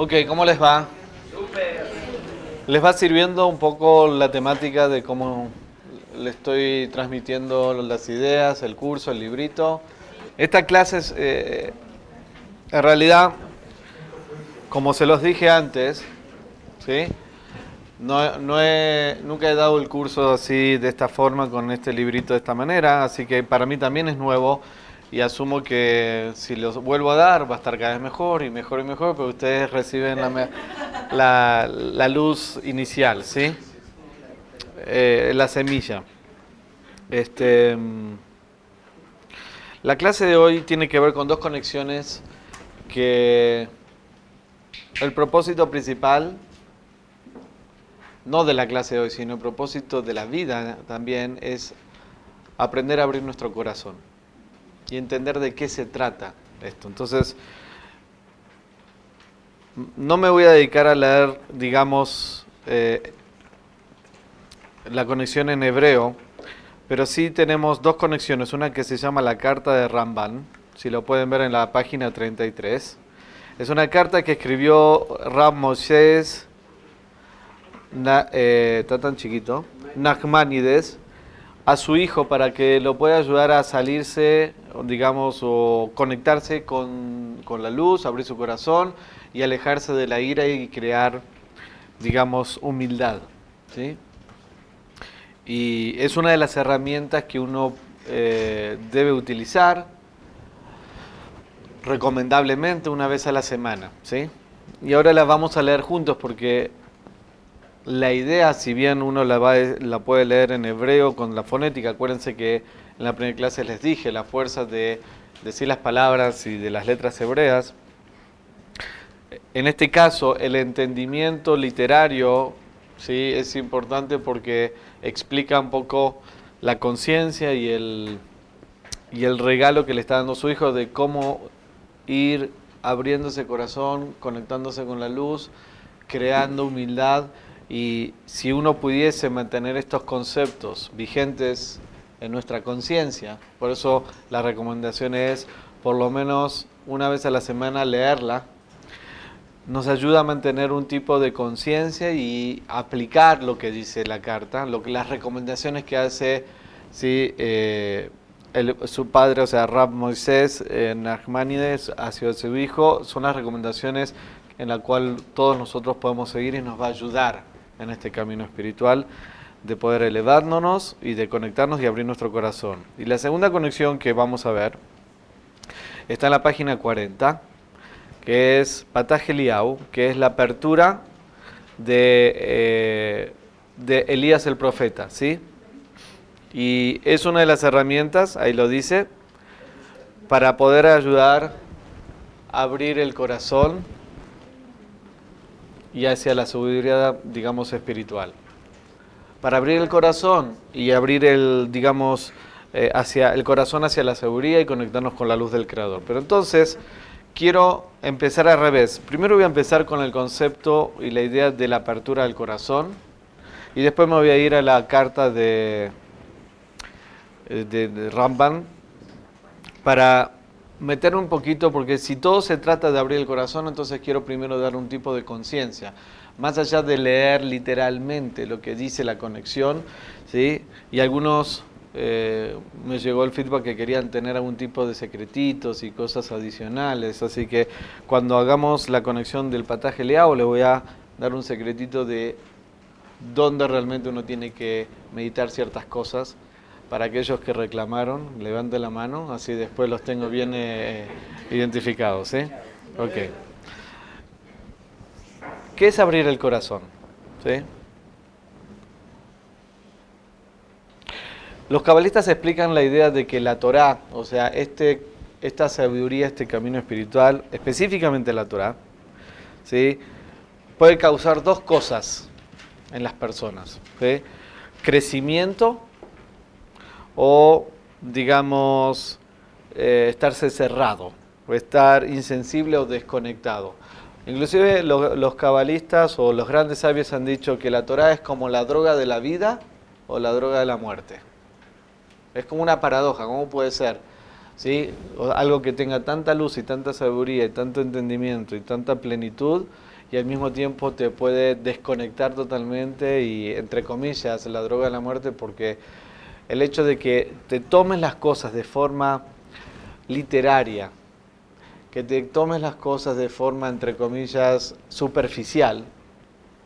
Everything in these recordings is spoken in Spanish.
Ok, ¿cómo les va? ¿Les va sirviendo un poco la temática de cómo le estoy transmitiendo las ideas, el curso, el librito? Esta clase eh, en realidad, como se los dije antes, ¿sí? No, no he, nunca he dado el curso así, de esta forma, con este librito de esta manera, así que para mí también es nuevo y asumo que si los vuelvo a dar va a estar cada vez mejor y mejor y mejor, pero ustedes reciben la, la, luz inicial, ¿sí? Eh, la semilla. Este, la clase de hoy tiene que ver con dos conexiones que el propósito principal no de la clase de hoy, sino el propósito de la vida también es aprender a abrir nuestro corazón y entender de qué se trata esto. Entonces, no me voy a dedicar a leer, digamos, eh, la conexión en hebreo, pero sí tenemos dos conexiones, una que se llama la carta de Ramban, si lo pueden ver en la página 33. Es una carta que escribió Ram Moshe eh, está tan chiquito, Nachmanides, a su hijo para que lo pueda ayudar a salirse, digamos, o conectarse con, con la luz, abrir su corazón y alejarse de la ira y crear, digamos, humildad. ¿sí? Y es una de las herramientas que uno eh, debe utilizar recomendablemente una vez a la semana. ¿sí? Y ahora la vamos a leer juntos porque la idea, si bien uno la, va, la puede leer en hebreo con la fonética, acuérdense que en la primera clase les dije la fuerza de decir las palabras y de las letras hebreas. En este caso, el entendimiento literario ¿sí? es importante porque explica un poco la conciencia y el, y el regalo que le está dando su hijo de cómo ir abriendo ese corazón, conectándose con la luz, creando humildad y si uno pudiese mantener estos conceptos vigentes en nuestra conciencia, por eso la recomendación es por lo menos una vez a la semana leerla, nos ayuda a mantener un tipo de conciencia y aplicar lo que dice la carta, lo que, las recomendaciones que hace ¿sí? Eh, su padre, o sea, Rab Moisés eh, Nachmanides, hacia su hijo, son las recomendaciones en las cuales todos nosotros podemos seguir y nos va a ayudar en este camino espiritual de poder elevarnos y de conectarnos y abrir nuestro corazón. Y la segunda conexión que vamos a ver está en la página 40, que es Patageliau, que es la apertura de, eh, de Elías el profeta, ¿sí? Y es una de las herramientas, ahí lo dice, para poder ayudar a abrir el corazón y hacia la sabiduría, digamos, espiritual. Para abrir el corazón y abrir el, digamos, eh, hacia el corazón hacia la sabiduría y conectarnos con la luz del Creador. Pero entonces quiero empezar al revés. Primero voy a empezar con el concepto y la idea de la apertura del corazón y después me voy a ir a la carta de, eh, de, de Ramban para meter un poquito, porque si todo se trata de abrir el corazón, entonces quiero primero dar un tipo de conciencia, más allá de leer literalmente lo que dice la conexión, ¿sí? y algunos eh, me llegó el feedback que querían tener algún tipo de secretitos y cosas adicionales, así que cuando hagamos la conexión del pataje leao le voy a dar un secretito de dónde realmente uno tiene que meditar ciertas cosas para aquellos que reclamaron, levante la mano, así después los tengo bien eh, identificados. ¿sí? Ok. ¿Qué es abrir el corazón? ¿Sí? Los cabalistas explican la idea de que la Torah, o sea, este, esta sabiduría, este camino espiritual, específicamente la Torah, ¿sí? puede causar dos cosas en las personas. ¿sí? Crecimiento o, digamos, eh, estarse cerrado, o estar insensible o desconectado. Inclusive los cabalistas o los grandes sabios han dicho que la Torah es como la droga de la vida o la droga de la muerte. Es como una paradoja, ¿cómo puede ser? ¿sí? algo que tenga tanta luz y tanta sabiduría y tanto entendimiento y tanta plenitud y al mismo tiempo te puede desconectar totalmente y, entre comillas, la droga de la muerte porque el hecho de que te tomes las cosas de forma literaria, que te tomes las cosas de forma, entre comillas, superficial,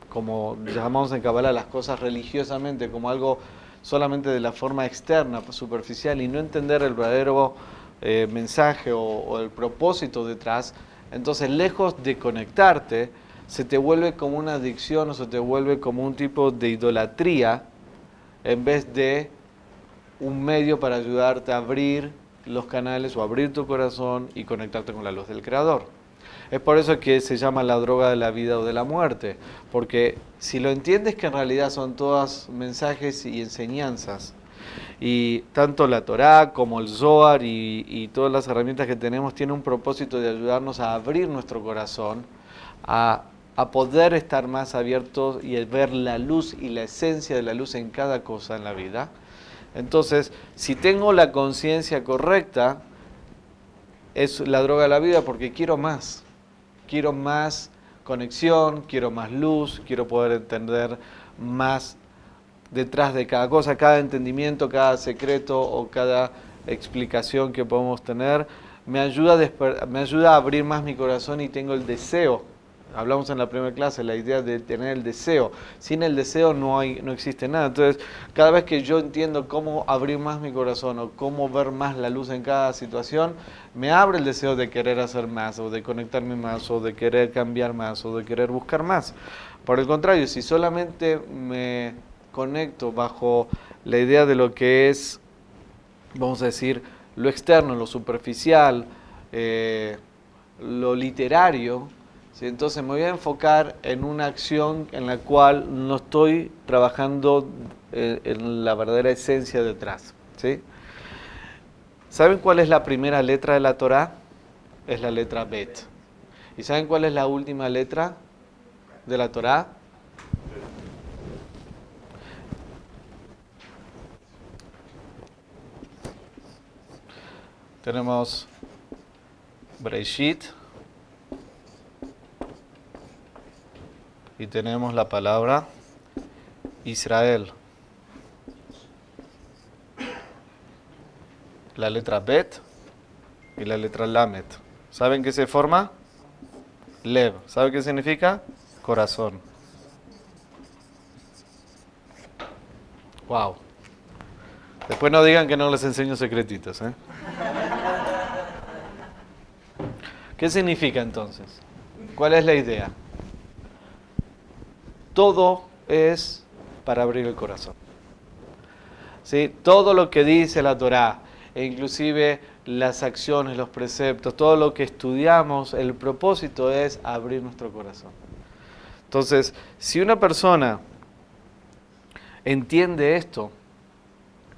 como llamamos en Kabbalah las cosas religiosamente, como algo solamente de la forma externa, superficial, y no entender el verdadero eh, mensaje o, el propósito detrás, entonces lejos de conectarte, se te vuelve como una adicción o se te vuelve como un tipo de idolatría en vez de un medio para ayudarte a abrir los canales o abrir tu corazón y conectarte con la luz del Creador. Es por eso que se llama la droga de la vida o de la muerte, porque si lo entiendes que en realidad son todas mensajes y enseñanzas, y tanto la Torá como el Zohar y, todas las herramientas que tenemos tienen un propósito de ayudarnos a abrir nuestro corazón, a, a poder estar más abiertos y ver la luz y la esencia de la luz en cada cosa en la vida. Entonces, si tengo la conciencia correcta, es la droga de la vida porque quiero más. Quiero más conexión, quiero más luz, quiero poder entender más detrás de cada cosa, cada entendimiento, cada secreto o cada explicación que podemos tener, me ayuda, a me ayuda a abrir más mi corazón y tengo el deseo. Hablamos en la primera clase, la idea de tener el deseo. Sin el deseo no, hay, no existe nada. Entonces, cada vez que yo entiendo cómo abrir más mi corazón o cómo ver más la luz en cada situación, me abre el deseo de querer hacer más o de conectarme más o de querer cambiar más o de querer buscar más. Por el contrario, si solamente me conecto bajo la idea de lo que es, vamos a decir, lo externo, lo superficial, eh, lo literario, entonces me voy a enfocar en una acción en la cual no estoy trabajando eh, en la verdadera esencia detrás. ¿sí? ¿Saben cuál es la primera letra de la Torah? Es la letra Bet. ¿Y saben cuál es la última letra de la Torah? Tenemos Breishit y tenemos la palabra Israel. La letra Bet y la letra Lamet. ¿Saben qué se forma? Lev. ¿Saben qué significa? Corazón. Wow. Después no digan que no les enseño secretitos, ¿eh? ¿Qué significa entonces? ¿Cuál es la idea? Todo es para abrir el corazón. ¿Sí? Todo lo que dice la Torá, e inclusive las acciones, los preceptos, todo lo que estudiamos, el propósito es abrir nuestro corazón. Entonces, si una persona entiende esto,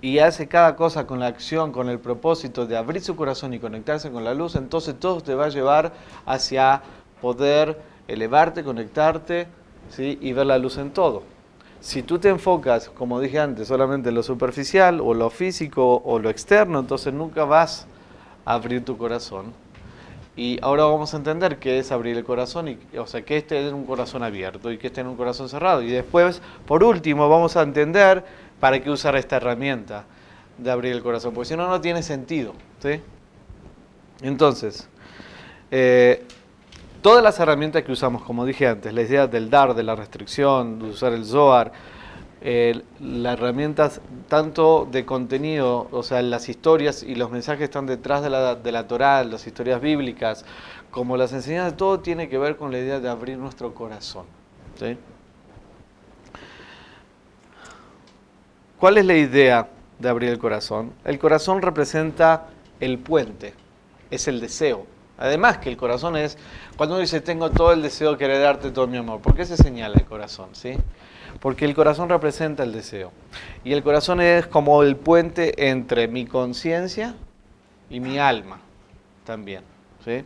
y hace cada cosa con la acción, con el propósito de abrir su corazón y conectarse con la luz, entonces todo te va a llevar hacia poder elevarte, conectarte y ver la luz en todo. Si tú te enfocas, como dije antes, solamente en lo superficial o lo físico o lo externo, entonces nunca vas a abrir tu corazón. Y ahora vamos a entender qué es abrir el corazón, y, o sea, qué es tener un corazón abierto y qué es tener un corazón cerrado. Y después, por último, vamos a entender ¿para qué usar esta herramienta de abrir el corazón? Porque si no, no tiene sentido. Entonces, eh, todas las herramientas que usamos, como dije antes, la idea del dar, de la restricción, de usar el Zohar, las herramientas tanto de contenido, o sea, las historias y los mensajes que están detrás de la, de la Torah, las historias bíblicas, como las enseñanzas, todo tiene que ver con la idea de abrir nuestro corazón. ¿sí? ¿Cuál es la idea de abrir el corazón? El corazón representa el puente, es el deseo. Además que el corazón es, cuando uno dice tengo todo el deseo de querer darte todo mi amor, ¿por qué se señala el corazón? ¿sí? Porque el corazón representa el deseo. Y el corazón es como el puente entre mi conciencia y mi alma también. ¿sí?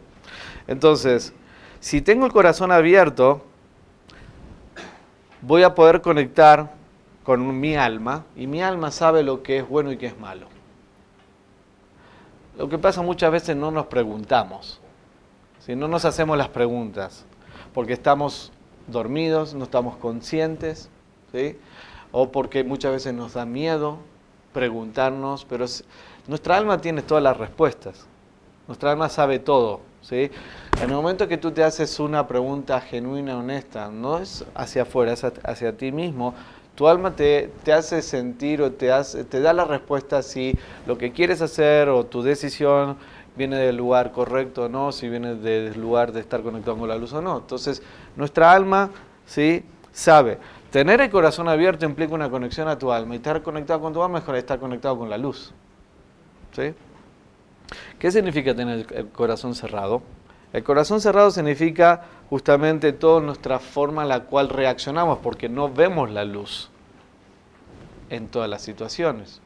Entonces, si tengo el corazón abierto, voy a poder conectar con mi alma y mi alma sabe lo que es bueno y qué es malo. Lo que pasa muchas veces no nos preguntamos, si no nos hacemos las preguntas, porque estamos dormidos, no estamos conscientes, ¿sí? o porque muchas veces nos da miedo preguntarnos, pero nuestra alma tiene todas las respuestas, nuestra alma sabe todo. ¿sí? En el momento que tú te haces una pregunta genuina, honesta, no es hacia afuera, es hacia ti mismo, tu alma te, te, hace sentir o te, te da la respuesta si lo que quieres hacer o tu decisión viene del lugar correcto o no, si viene del lugar de estar conectado con la luz o no. Entonces, nuestra alma ¿sí? sabe. Tener el corazón abierto implica una conexión a tu alma y estar conectado con tu alma es estar conectado con la luz. ¿Sí? ¿Qué significa tener el corazón cerrado? El corazón cerrado significa justamente toda nuestra forma en la cual reaccionamos, porque no vemos la luz en todas las situaciones.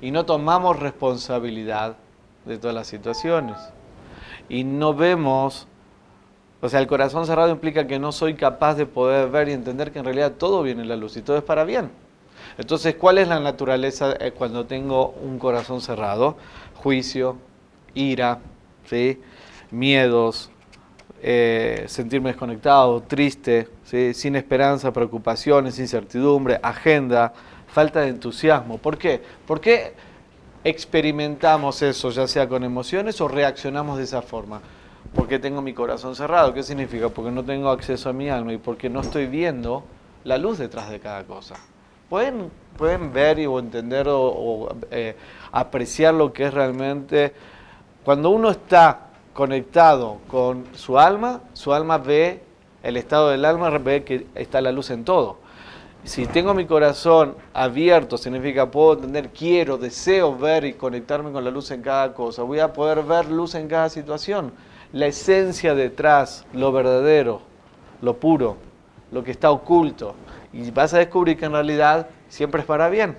Y no tomamos responsabilidad de todas las situaciones. Y no vemos, o sea, el corazón cerrado implica que no soy capaz de poder ver y entender que en realidad todo viene en la luz y todo es para bien. Entonces, ¿cuál es la naturaleza eh, cuando tengo un corazón cerrado? Juicio, ira, ¿sí? miedos, eh, sentirme desconectado, triste, sin esperanza, preocupaciones, incertidumbre, agenda, falta de entusiasmo. ¿Por qué? ¿Por qué experimentamos eso, ya sea con emociones o reaccionamos de esa forma? Porque tengo mi corazón cerrado. ¿Qué significa? Porque no tengo acceso a mi alma y porque no estoy viendo la luz detrás de cada cosa. Pueden, pueden ver y, o entender o, eh, apreciar lo que es realmente cuando uno está conectado con su alma, su alma ve, el estado del alma ve que está la luz en todo. Si tengo mi corazón abierto, significa puedo entender, quiero, deseo ver y conectarme con la luz en cada cosa. Voy a poder ver luz en cada situación. La esencia detrás, lo verdadero, lo puro, lo que está oculto. Y vas a descubrir que en realidad siempre es para bien.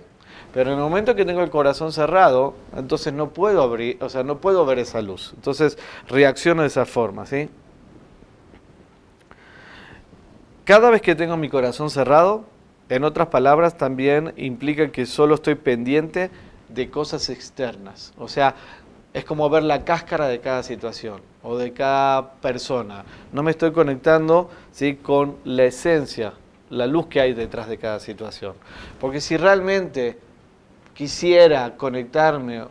Pero en el momento que tengo el corazón cerrado, entonces no puedo abrir, o sea, no puedo ver esa luz. Entonces reacciono de esa forma, ¿sí? Cada vez que tengo mi corazón cerrado, en otras palabras, también implica que solo estoy pendiente de cosas externas. O sea, es como ver la cáscara de cada situación o de cada persona. No me estoy conectando ¿sí? con la esencia, la luz que hay detrás de cada situación. Porque si realmente quisiera conectarme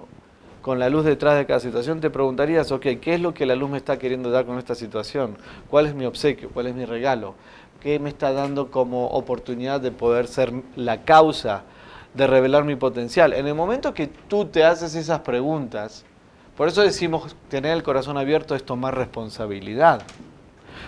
con la luz detrás de cada situación, te preguntarías, ok, ¿qué es lo que la luz me está queriendo dar con esta situación? ¿Cuál es mi obsequio? ¿Cuál es mi regalo? ¿Qué me está dando como oportunidad de poder ser la causa de revelar mi potencial? En el momento que tú te haces esas preguntas, por eso decimos tener el corazón abierto es tomar responsabilidad.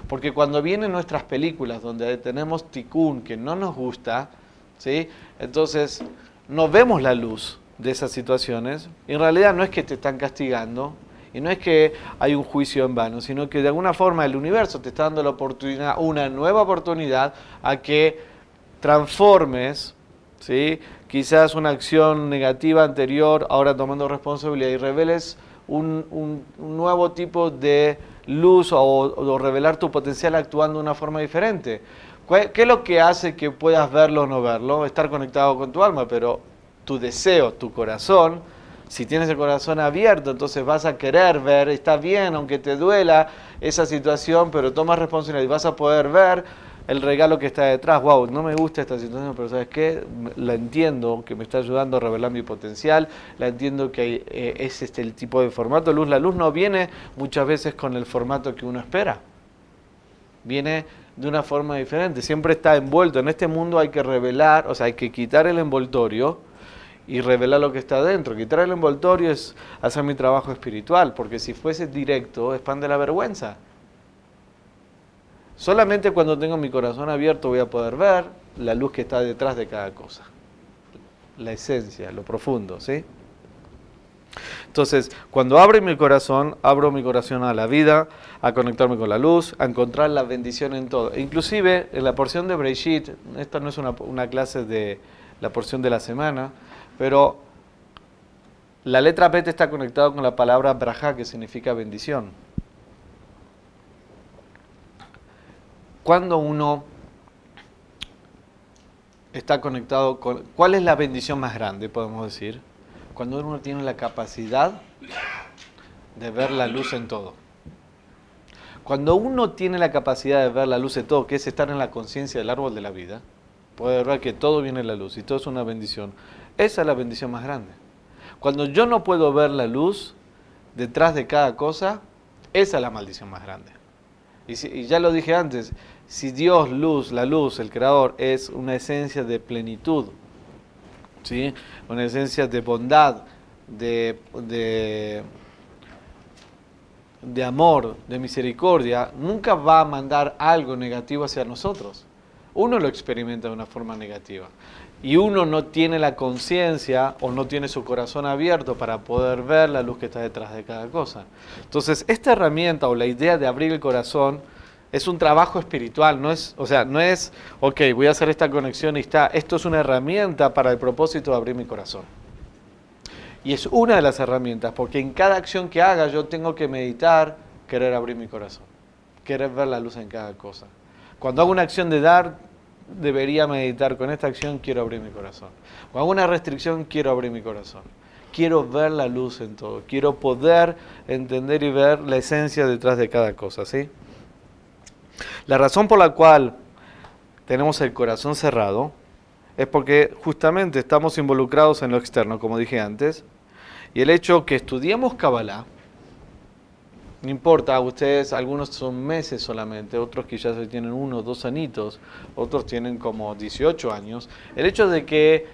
Porque cuando vienen nuestras películas donde tenemos ticún que no nos gusta, ¿sí? entonces no vemos la luz de esas situaciones, en realidad no es que te están castigando y no es que hay un juicio en vano, sino que de alguna forma el universo te está dando la oportunidad, una nueva oportunidad a que transformes, ¿sí? quizás una acción negativa anterior, ahora tomando responsabilidad y reveles un, nuevo tipo de luz o, o revelar tu potencial actuando de una forma diferente. ¿Qué es lo que hace que puedas verlo o no verlo? Estar conectado con tu alma, pero tu deseo, tu corazón, si tienes el corazón abierto, entonces vas a querer ver, está bien, aunque te duela esa situación, pero tomas responsabilidad y vas a poder ver el regalo que está detrás. Wow, no me gusta esta situación, pero ¿sabes qué? La entiendo, que me está ayudando a revelar mi potencial, la entiendo que eh, es este el tipo de formato luz. La luz no viene muchas veces con el formato que uno espera. Viene de una forma diferente, siempre está envuelto. En este mundo hay que revelar, o sea, hay que quitar el envoltorio y revelar lo que está dentro. Quitar el envoltorio es hacer mi trabajo espiritual, porque si fuese directo, expande la vergüenza. Solamente cuando tengo mi corazón abierto voy a poder ver la luz que está detrás de cada cosa. La esencia, lo profundo, ¿sí? Entonces, cuando abro mi corazón, abro mi corazón a la vida, a conectarme con la luz, a encontrar la bendición en todo. inclusive, en la porción de Breishit, esta no es una, clase de la porción de la semana, pero la letra Bet está conectada con la palabra Braja, que significa bendición. Cuando uno está conectado con... ¿Cuál es la bendición más grande, podemos decir? cuando uno tiene la capacidad de ver la luz en todo. Cuando uno tiene la capacidad de ver la luz en todo, que es estar en la conciencia del árbol de la vida, puede ver que todo viene en la luz y todo es una bendición. Esa es la bendición más grande. Cuando yo no puedo ver la luz detrás de cada cosa, esa es la maldición más grande. Y, y ya lo dije antes, si Dios, luz, la luz, el creador, es una esencia de plenitud, ¿sí? una esencia de bondad, de, de, de amor, de misericordia, nunca va a mandar algo negativo hacia nosotros. Uno lo experimenta de una forma negativa y uno no tiene la conciencia o no tiene su corazón abierto para poder ver la luz que está detrás de cada cosa. Entonces, esta herramienta o la idea de abrir el corazón es un trabajo espiritual, no es, o sea, no es, ok, voy a hacer esta conexión y está, esto es una herramienta para el propósito de abrir mi corazón. Y es una de las herramientas, porque en cada acción que haga yo tengo que meditar, querer abrir mi corazón, querer ver la luz en cada cosa. Cuando hago una acción de dar, debería meditar, con esta acción quiero abrir mi corazón. Hago una restricción, quiero abrir mi corazón. Quiero ver la luz en todo, quiero poder entender y ver la esencia detrás de cada cosa, ¿sí? La razón por la cual tenemos el corazón cerrado es porque justamente estamos involucrados en lo externo, como dije antes, y el hecho que estudiamos Kabbalah, no importa, ustedes, algunos son meses solamente, otros que ya tienen uno dos anitos, otros tienen como 18 años. El hecho de que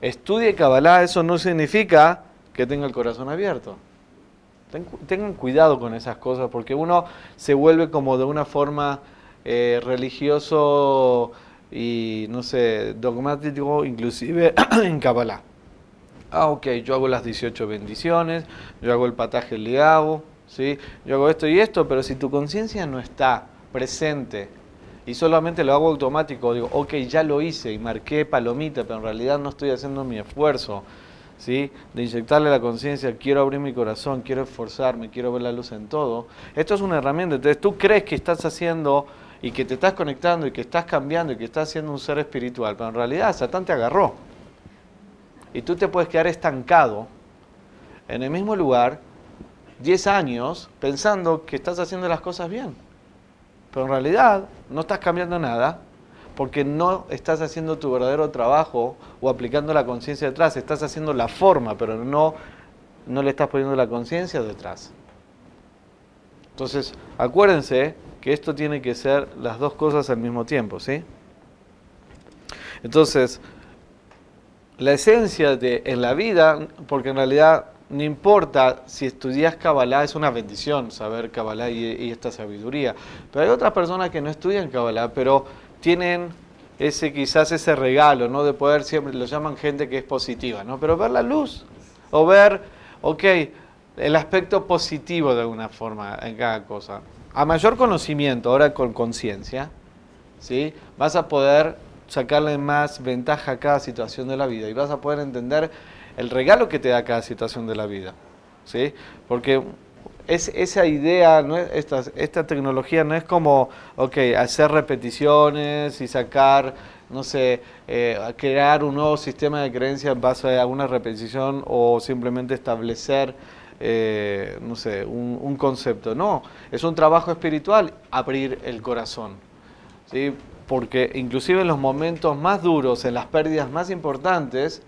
estudie Kabbalah, eso no significa que tenga el corazón abierto. Tengan cuidado con esas cosas porque uno se vuelve como de una forma eh, religioso y, no sé, dogmático, inclusive en Kabbalah. Ah, ok, yo hago las 18 bendiciones, yo hago el pataje le hago, ¿sí? yo hago esto y esto, pero si tu conciencia no está presente y solamente lo hago automático, digo, ok, ya lo hice y marqué palomita, pero en realidad no estoy haciendo mi esfuerzo, ¿sí? de inyectarle la conciencia, quiero abrir mi corazón, quiero esforzarme, quiero ver la luz en todo. Esto es una herramienta, entonces tú crees que estás haciendo y que te estás conectando y que estás cambiando y que estás siendo un ser espiritual, pero en realidad Satán te agarró. Y tú te puedes quedar estancado en el mismo lugar 10 años pensando que estás haciendo las cosas bien. Pero en realidad no estás cambiando nada porque no estás haciendo tu verdadero trabajo o aplicando la conciencia detrás, estás haciendo la forma, pero no, no le estás poniendo la conciencia detrás. Entonces, acuérdense que esto tiene que ser las dos cosas al mismo tiempo, ¿sí? Entonces, la esencia de en la vida, porque en realidad no importa si estudias Kabbalah, es una bendición saber Kabbalah y, esta sabiduría. Pero hay otras personas que no estudian Kabbalah, pero tienen ese quizás ese regalo, ¿no? De poder siempre, lo llaman gente que es positiva, ¿no? Pero ver la luz, o ver, ok, el aspecto positivo de alguna forma en cada cosa. A mayor conocimiento, ahora con conciencia, ¿sí? vas a poder sacarle más ventaja a cada situación de la vida y vas a poder entender el regalo que te da cada situación de la vida. ¿sí? Porque es, esa idea, ¿no? esta, esta tecnología no es como, ok, hacer repeticiones y sacar, no sé, eh, crear un nuevo sistema de creencias en base a una repetición o simplemente establecer eh, no sé, un, concepto. No, es un trabajo espiritual abrir el corazón. ¿sí? Porque inclusive en los momentos más duros, en las pérdidas más importantes,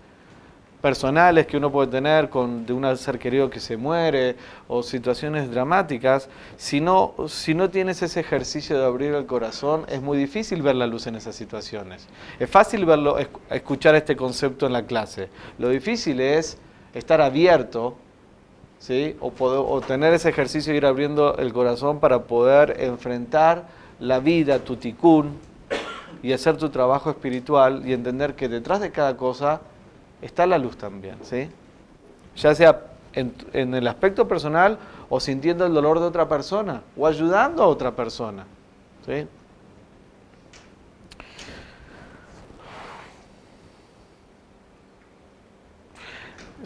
personales que uno puede tener con de un ser querido que se muere o situaciones dramáticas, si no, si no tienes ese ejercicio de abrir el corazón, es muy difícil ver la luz en esas situaciones. Es fácil verlo, escuchar este concepto en la clase. Lo difícil es estar abierto ¿sí? o, poder, tener ese ejercicio de ir abriendo el corazón para poder enfrentar la vida, tu ticún, y hacer tu trabajo espiritual y entender que detrás de cada cosa está la luz también, ¿sí? ya sea en, en el aspecto personal o sintiendo el dolor de otra persona o ayudando a otra persona. ¿sí?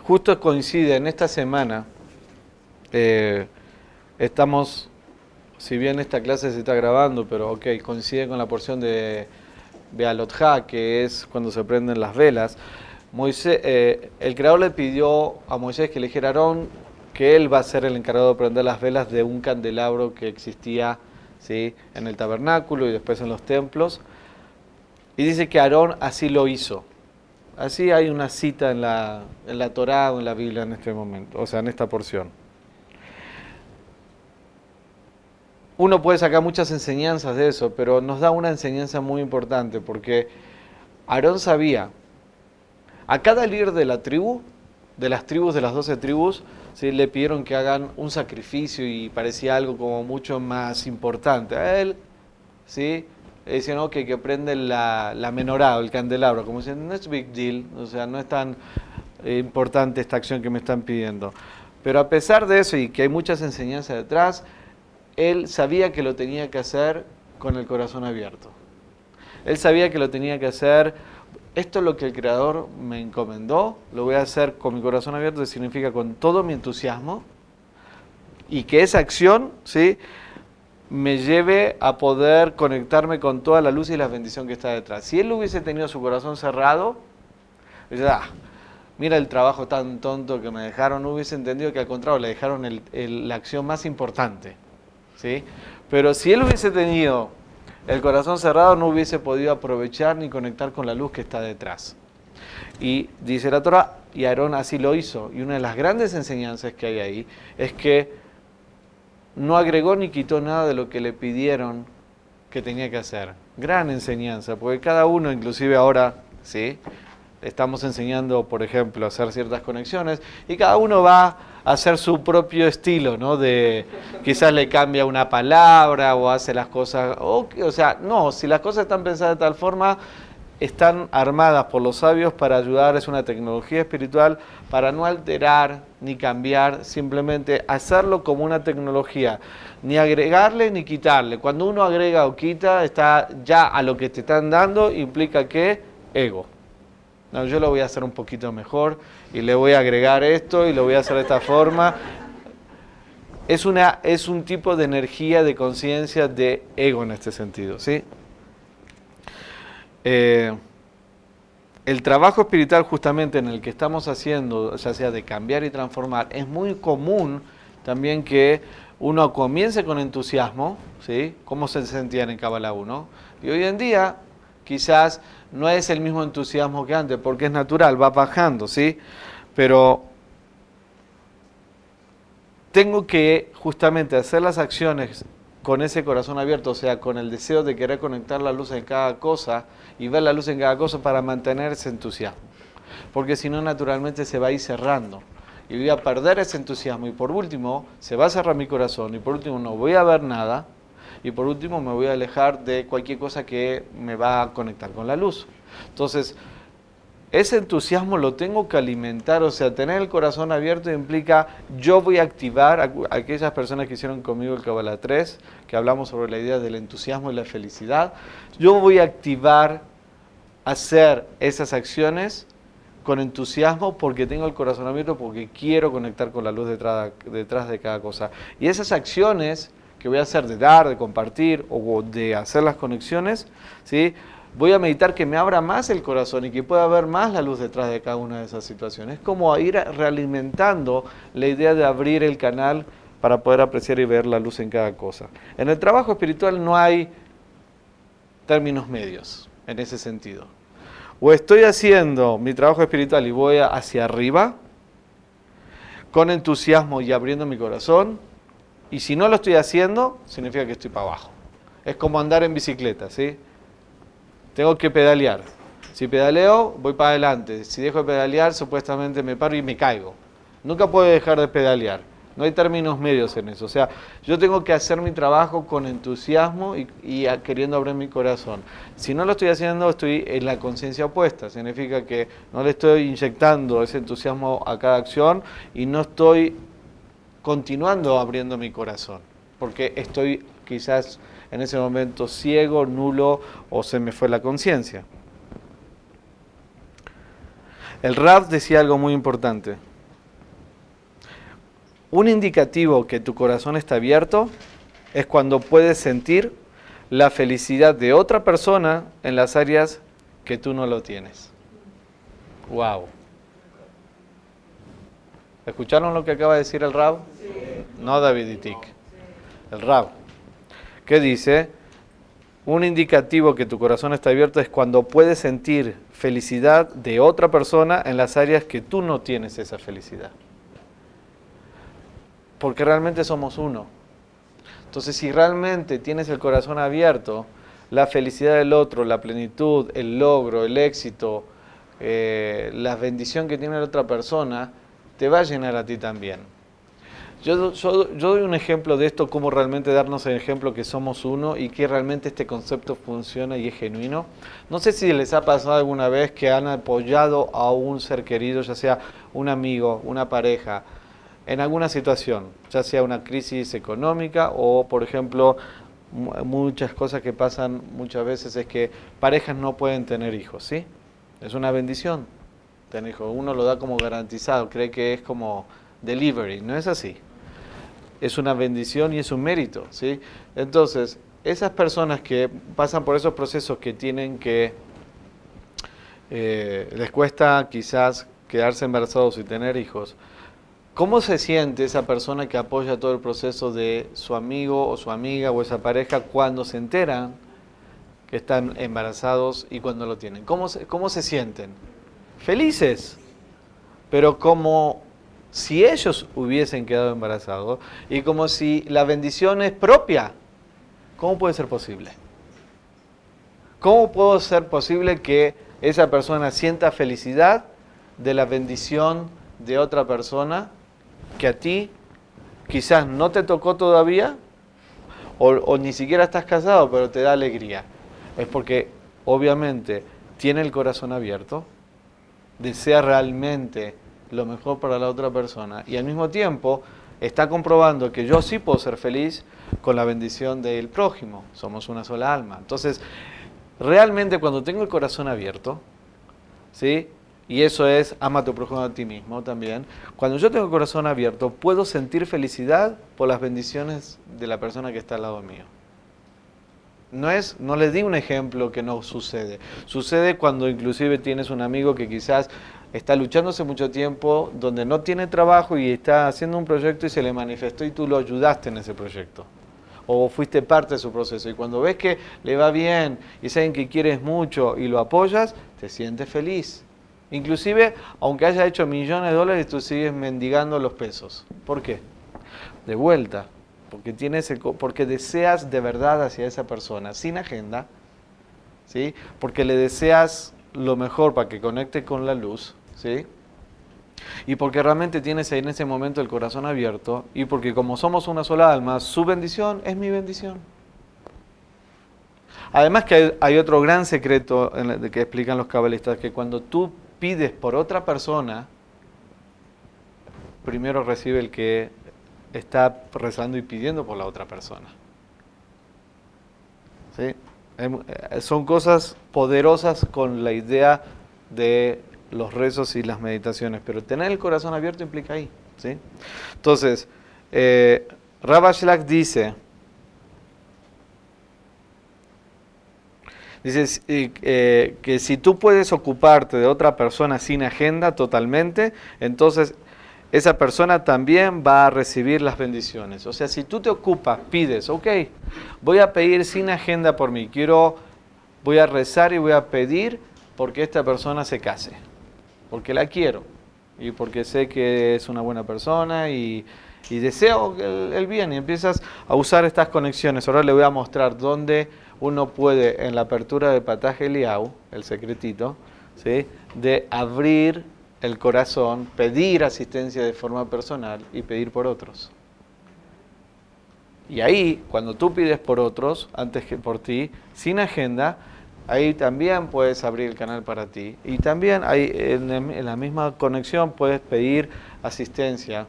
Justo coincide en esta semana eh, estamos, si bien esta clase se está grabando, pero ok, coincide con la porción de Bealotja, que es cuando se prenden las velas. Moisés, eh, el Creador le pidió a Moisés que eligiera a Aarón que él va a ser el encargado de prender las velas de un candelabro que existía ¿sí? en el tabernáculo y después en los templos. Y dice que Aarón así lo hizo. Así hay una cita en la, en la Torá o en la Biblia en este momento, o sea, en esta porción. Uno puede sacar muchas enseñanzas de eso, pero nos da una enseñanza muy importante porque Aarón sabía, a cada líder de la tribu, de las tribus, de las doce tribus, ¿sí? le pidieron que hagan un sacrificio y parecía algo como mucho más importante. A él, ¿sí? le decían, que prende la, la menorá o el candelabro, como dicen, no es big deal, o sea, no es tan eh, importante esta acción que me están pidiendo. Pero a pesar de eso y que hay muchas enseñanzas detrás, él sabía que lo tenía que hacer con el corazón abierto. Él sabía que lo tenía que hacer, esto es lo que el Creador me encomendó, lo voy a hacer con mi corazón abierto, que significa con todo mi entusiasmo, y que esa acción, ¿sí? me lleve a poder conectarme con toda la luz y la bendición que está detrás. Si él hubiese tenido su corazón cerrado, ah, mira el trabajo tan tonto que me dejaron, no hubiese entendido que al contrario le dejaron la acción más importante. ¿sí? Pero si él hubiese tenido el corazón cerrado, no hubiese podido aprovechar ni conectar con la luz que está detrás. Y dice la Torah, y Aarón así lo hizo. Y una de las grandes enseñanzas que hay ahí es que no agregó ni quitó nada de lo que le pidieron que tenía que hacer. Gran enseñanza, porque cada uno, inclusive ahora, ¿sí? estamos enseñando, por ejemplo, a hacer ciertas conexiones y cada uno va hacer su propio estilo, ¿no? De quizás le cambia una palabra o hace las cosas, o, sea, no, si las cosas están pensadas de tal forma, están armadas por los sabios para ayudar, es una tecnología espiritual para no alterar ni cambiar, simplemente hacerlo como una tecnología, ni agregarle ni quitarle. Cuando uno agrega o quita, está ya a lo que te están dando, implica que ego. No, yo lo voy a hacer un poquito mejor y le voy a agregar esto y lo voy a hacer de esta forma. Es, una, es un tipo de energía, de conciencia, de ego en este sentido, ¿sí? Eh, el trabajo espiritual justamente en el que estamos haciendo, ya sea de cambiar y transformar, es muy común también que uno comience con entusiasmo, ¿sí? ¿Cómo se sentían en Kabbalah 1? Y hoy en día quizás no es el mismo entusiasmo que antes, porque es natural, va bajando, ¿sí? Pero tengo que justamente hacer las acciones con ese corazón abierto, o sea, con el deseo de querer conectar la luz en cada cosa y ver la luz en cada cosa para mantener ese entusiasmo. Porque si no, naturalmente se va a ir cerrando y voy a perder ese entusiasmo. Y por último, se va a cerrar mi corazón y por último, no voy a ver nada y por último, me voy a alejar de cualquier cosa que me va a conectar con la luz. Entonces, ese entusiasmo lo tengo que alimentar, o sea, tener el corazón abierto implica yo voy a activar a aquellas personas que hicieron conmigo el Kabbalah 3, que hablamos sobre la idea del entusiasmo y la felicidad, yo voy a activar hacer esas acciones con entusiasmo porque tengo el corazón abierto, porque quiero conectar con la luz detrás, detrás de cada cosa. Y esas acciones que voy a hacer de dar, de compartir o de hacer las conexiones, ¿sí? Voy a meditar que me abra más el corazón y que pueda ver más la luz detrás de cada una de esas situaciones. Es como ir realimentando la idea de abrir el canal para poder apreciar y ver la luz en cada cosa. En el trabajo espiritual no hay términos medios en ese sentido. O estoy haciendo mi trabajo espiritual y voy hacia arriba, con entusiasmo y abriendo mi corazón, y si no lo estoy haciendo, significa que estoy para abajo. Es como andar en bicicleta, ¿sí? Tengo que pedalear. Si pedaleo, voy para adelante. Si dejo de pedalear, supuestamente me paro y me caigo. Nunca puedo dejar de pedalear. No hay términos medios en eso. O sea, yo tengo que hacer mi trabajo con entusiasmo y, queriendo abrir mi corazón. Si no lo estoy haciendo, estoy en la conciencia opuesta. Significa que no le estoy inyectando ese entusiasmo a cada acción y no estoy continuando abriendo mi corazón. Porque estoy quizás en ese momento ciego, nulo o se me fue la conciencia. El Rab decía algo muy importante. Un indicativo que tu corazón está abierto es cuando puedes sentir la felicidad de otra persona en las áreas que tú no lo tienes. Wow. ¿Escucharon lo que acaba de decir el Rab? No David Itik. El Rab. ¿Qué dice? Un indicativo que tu corazón está abierto es cuando puedes sentir felicidad de otra persona en las áreas que tú no tienes esa felicidad. Porque realmente somos uno. Entonces, si realmente tienes el corazón abierto, la felicidad del otro, la plenitud, el logro, el éxito, eh, la bendición que tiene la otra persona, te va a llenar a ti también. Yo, yo, doy un ejemplo de esto, cómo realmente darnos el ejemplo que somos uno y que realmente este concepto funciona y es genuino. No sé si les ha pasado alguna vez que han apoyado a un ser querido, ya sea un amigo, una pareja, en alguna situación, ya sea una crisis económica o, por ejemplo, muchas cosas que pasan muchas veces es que parejas no pueden tener hijos, ¿sí? Es una bendición tener hijos. Uno lo da como garantizado, cree que es como delivery, no es así. Es una bendición y es un mérito, ¿sí? Entonces, esas personas que pasan por esos procesos que tienen que, eh, les cuesta quizás quedarse embarazados y tener hijos, ¿Cómo se siente esa persona que apoya todo el proceso de su amigo o su amiga o esa pareja cuando se enteran que están embarazados y cuando lo tienen? ¿Cómo se, cómo se sienten? Felices, pero como si ellos hubiesen quedado embarazados y como si la bendición es propia. ¿Cómo puede ser posible? ¿Cómo puede ser posible que esa persona sienta felicidad de la bendición de otra persona que a ti quizás no te tocó todavía o, ni siquiera estás casado, pero te da alegría. Es porque obviamente tiene el corazón abierto, desea realmente lo mejor para la otra persona y al mismo tiempo está comprobando que yo sí puedo ser feliz con la bendición del prójimo. Somos una sola alma. Entonces, realmente cuando tengo el corazón abierto, ¿sí? Y eso es ama tu prójimo a ti mismo también. Cuando yo tengo el corazón abierto, puedo sentir felicidad por las bendiciones de la persona que está al lado mío. No es, no les di un ejemplo que no sucede. Sucede cuando inclusive tienes un amigo que quizás está luchando hace mucho tiempo, donde no tiene trabajo y está haciendo un proyecto y se le manifestó y tú lo ayudaste en ese proyecto. O fuiste parte de su proceso. Y cuando ves que le va bien y saben que quieres mucho y lo apoyas, te sientes feliz. Inclusive, aunque haya hecho millones de dólares, tú sigues mendigando los pesos. ¿Por qué? De vuelta, porque, tienes porque deseas de verdad hacia esa persona, sin agenda, ¿sí? porque le deseas lo mejor para que conecte con la luz, ¿sí? y porque realmente tienes en ese momento el corazón abierto, y porque como somos una sola alma, su bendición es mi bendición. Además que hay, otro gran secreto que explican los cabalistas, que cuando tú pides por otra persona, primero recibe el que está rezando y pidiendo por la otra persona. ¿Sí? Em, eh, son cosas poderosas con la idea de los rezos y las meditaciones, pero tener el corazón abierto implica ahí. ¿sí? Entonces, eh, dice, Dices eh, que si tú puedes ocuparte de otra persona sin agenda totalmente, entonces esa persona también va a recibir las bendiciones. O sea, si tú te ocupas, pides, ok, voy a pedir sin agenda por mí, quiero, voy a rezar y voy a pedir porque esta persona se case, porque la quiero y porque sé que es una buena persona y, deseo el, el bien y empiezas a usar estas conexiones. Ahora le voy a mostrar dónde uno puede en la apertura de Pataje Liao, el secretito, ¿sí? de abrir el corazón, pedir asistencia de forma personal y pedir por otros. Y ahí, cuando tú pides por otros, antes que por ti, sin agenda, ahí también puedes abrir el canal para ti. Y también hay, en, la misma conexión puedes pedir asistencia,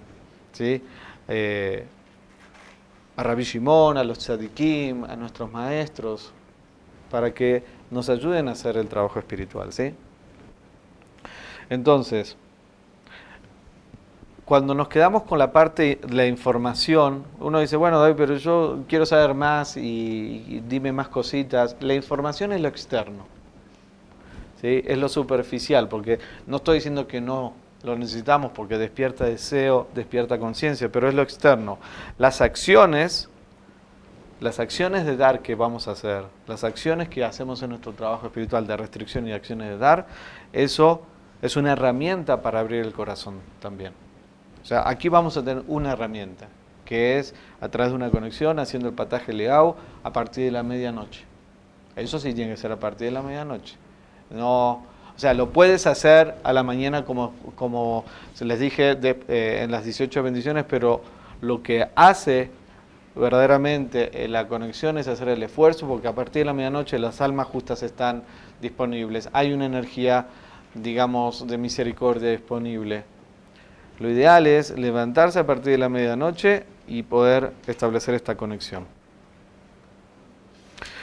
¿sí? Eh, a Rabbi Shimon, a los tzadikim, a nuestros maestros, para que nos ayuden a hacer el trabajo espiritual, ¿sí? Entonces, cuando nos quedamos con la parte de la información, uno dice, bueno, David, pero yo quiero saber más y, dime más cositas. La información es lo externo, ¿sí? es lo superficial, porque no estoy diciendo que no lo necesitamos porque despierta deseo, despierta conciencia, pero es lo externo. Las acciones, las acciones de dar que vamos a hacer, las acciones que hacemos en nuestro trabajo espiritual de restricción y acciones de dar, eso es una herramienta para abrir el corazón también. O sea, aquí vamos a tener una herramienta, que es a través de una conexión, haciendo el pataje leao a partir de la medianoche. Eso sí tiene que ser a partir de la medianoche. No, o sea, lo puedes hacer a la mañana como, como se les dije eh, en las 18 bendiciones, pero lo que hace verdaderamente eh, la conexión es hacer el esfuerzo, porque a partir de la medianoche las almas justas están disponibles. Hay una energía, digamos, de misericordia disponible. Lo ideal es levantarse a partir de la medianoche y poder establecer esta conexión.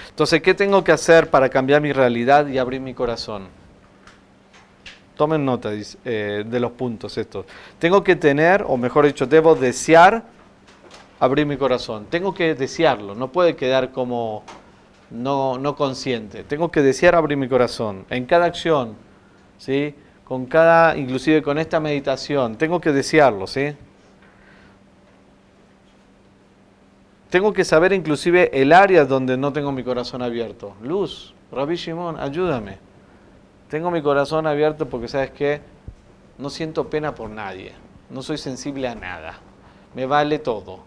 Entonces, ¿qué tengo que hacer para cambiar mi realidad y abrir mi corazón? Tomen nota eh, de los puntos estos. Tengo que tener, o mejor dicho, debo desear abrir mi corazón. Tengo que desearlo, no puede quedar como no, no consciente. Tengo que desear abrir mi corazón en cada acción, ¿sí? Con cada, inclusive con esta meditación. Tengo que desearlo, ¿sí? Tengo que saber inclusive el área donde no tengo mi corazón abierto. Luz, Rabbi Shimon, ayúdame. Tengo mi corazón abierto porque, ¿sabes qué? No siento pena por nadie. No soy sensible a nada. Me vale todo.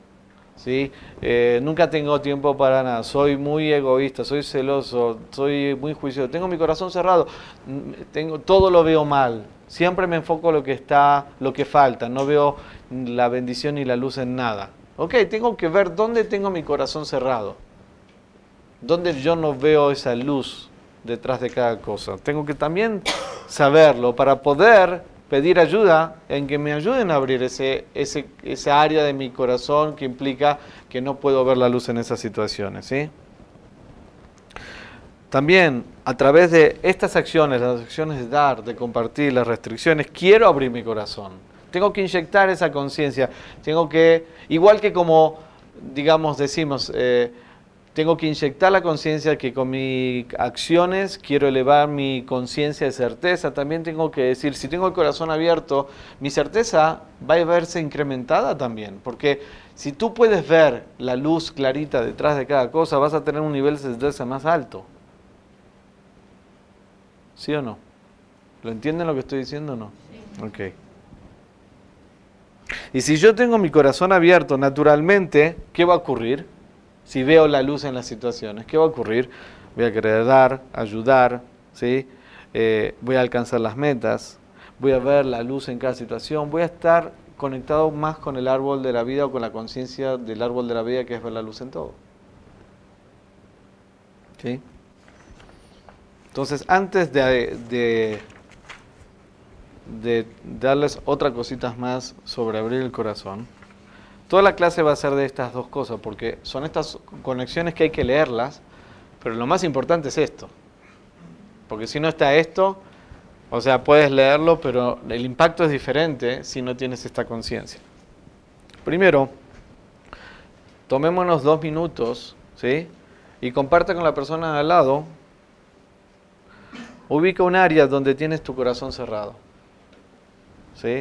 ¿Sí? Eh, nunca tengo tiempo para nada. Soy muy egoísta, soy celoso, soy muy juicioso. Tengo mi corazón cerrado. Tengo, todo lo veo mal. Siempre me enfoco lo que está, lo que falta. No veo la bendición y la luz en nada. Ok, tengo que ver dónde tengo mi corazón cerrado, dónde yo no veo esa luz detrás de cada cosa. Tengo que también saberlo para poder pedir ayuda en que me ayuden a abrir ese, ese, esa área de mi corazón que implica que no puedo ver la luz en esas situaciones. ¿sí? También a través de estas acciones, las acciones de dar, de compartir, las restricciones, quiero abrir mi corazón. Tengo que inyectar esa conciencia. Tengo que, igual que como, digamos, decimos, eh, tengo que inyectar la conciencia que con mis acciones quiero elevar mi conciencia de certeza. También tengo que decir, si tengo el corazón abierto, mi certeza va a verse incrementada también. Porque si tú puedes ver la luz clarita detrás de cada cosa, vas a tener un nivel de certeza más alto. ¿Sí o no? ¿Lo entienden lo que estoy diciendo o no? Sí. Ok. Y si yo tengo mi corazón abierto naturalmente, ¿qué va a ocurrir? Si veo la luz en las situaciones, ¿qué va a ocurrir? Voy a querer dar, ayudar, ¿sí? Eh, voy a alcanzar las metas, voy a ver la luz en cada situación, voy a estar conectado más con el árbol de la vida o con la conciencia del árbol de la vida que es ver la luz en todo. ¿Sí? Entonces, antes de de darles otra cositas más sobre abrir el corazón. Toda la clase va a ser de estas dos cosas, porque son estas conexiones que hay que leerlas, pero lo más importante es esto. Porque si no está esto, o sea, puedes leerlo, pero el impacto es diferente si no tienes esta conciencia. Primero, tomémonos dos minutos, ¿sí? Y comparte con la persona de al lado. Ubica un área donde tienes tu corazón cerrado.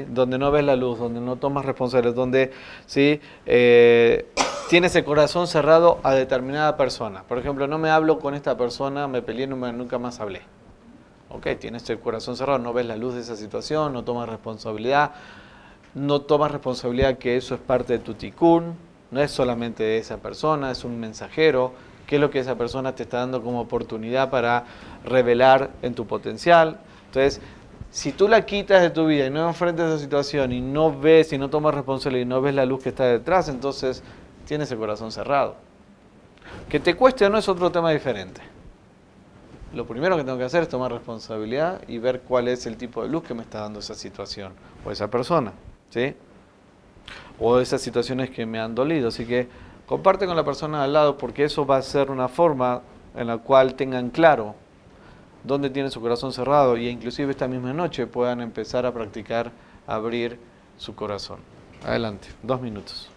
Donde no ves la luz, donde no tomas responsabilidad, donde ¿sí? Eh, tienes el corazón cerrado a determinada persona. Por ejemplo, no me hablo con esta persona, me peleé, no nunca más hablé. Ok, tienes el corazón cerrado, no ves la luz de esa situación, no tomas responsabilidad, no tomas responsabilidad que eso es parte de tu ticún, no es solamente de esa persona, es un mensajero, qué es lo que esa persona te está dando como oportunidad para revelar en tu potencial. Entonces, si tú la quitas de tu vida y no enfrentas esa situación y no ves y no tomas responsabilidad y no ves la luz que está detrás, entonces tienes el corazón cerrado. Que te cueste o no es otro tema diferente. Lo primero que tengo que hacer es tomar responsabilidad y ver cuál es el tipo de luz que me está dando esa situación o esa persona, ¿sí? O esas situaciones que me han dolido. Así que comparte con la persona al lado porque eso va a ser una forma en la cual tengan claro donde tiene su corazón cerrado y inclusive esta misma noche puedan empezar a practicar abrir su corazón. Adelante, dos minutos.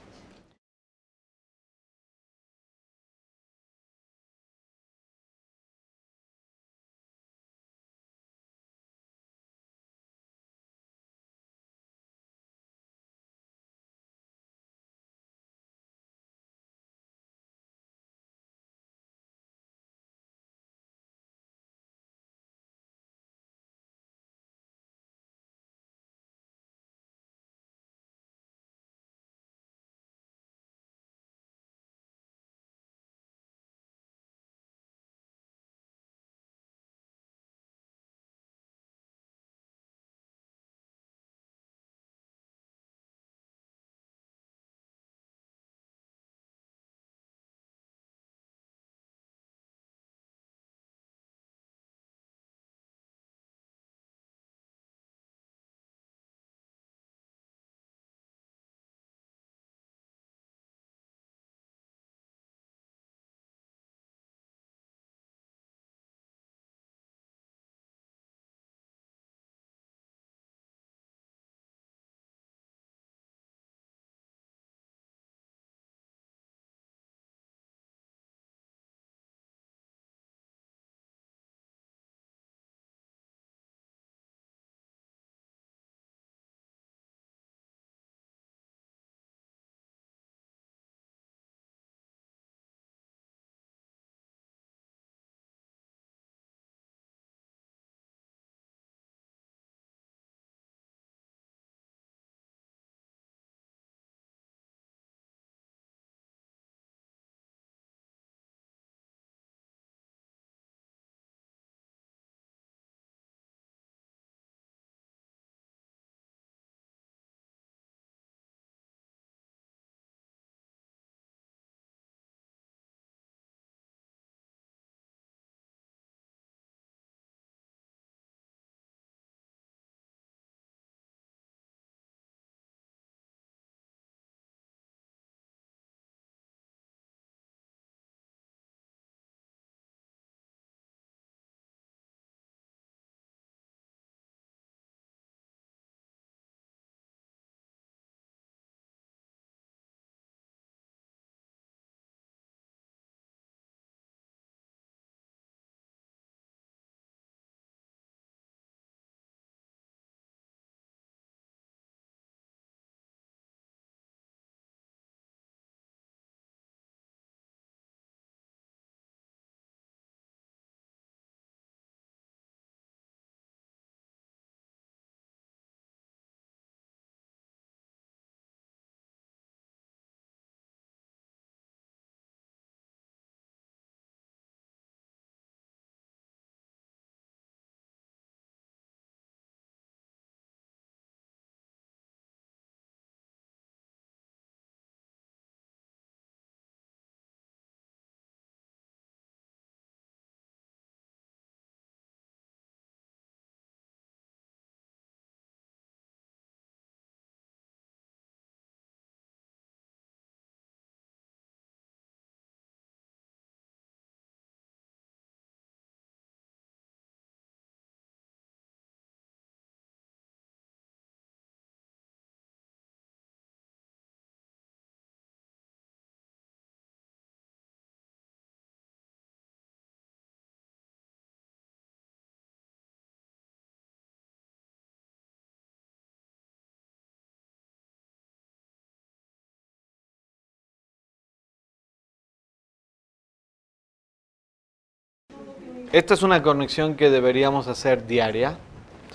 Esta es una conexión que deberíamos hacer diaria.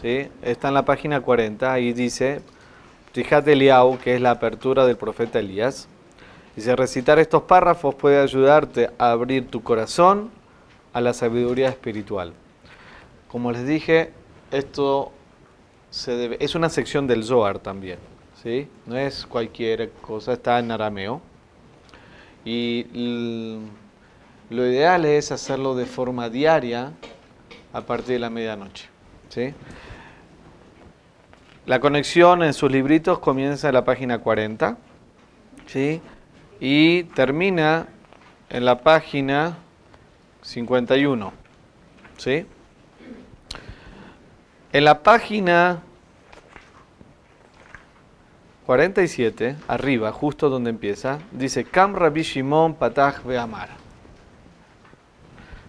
¿sí? Está en la página 40 y dice, Tijat Eliau, que es la apertura del profeta Elías. Dice, recitar estos párrafos puede ayudarte a abrir tu corazón a la sabiduría espiritual. Como les dije, esto es una sección del Zohar también, ¿sí? No es cualquier cosa, está en arameo. Y lo ideal es hacerlo de forma diaria a partir de la medianoche, ¿sí? La conexión en sus libritos comienza en la página 40, ¿sí? Y termina en la página 51, ¿sí? En la página 47, arriba, justo donde empieza, dice Kam Rabbi Shimon Patach.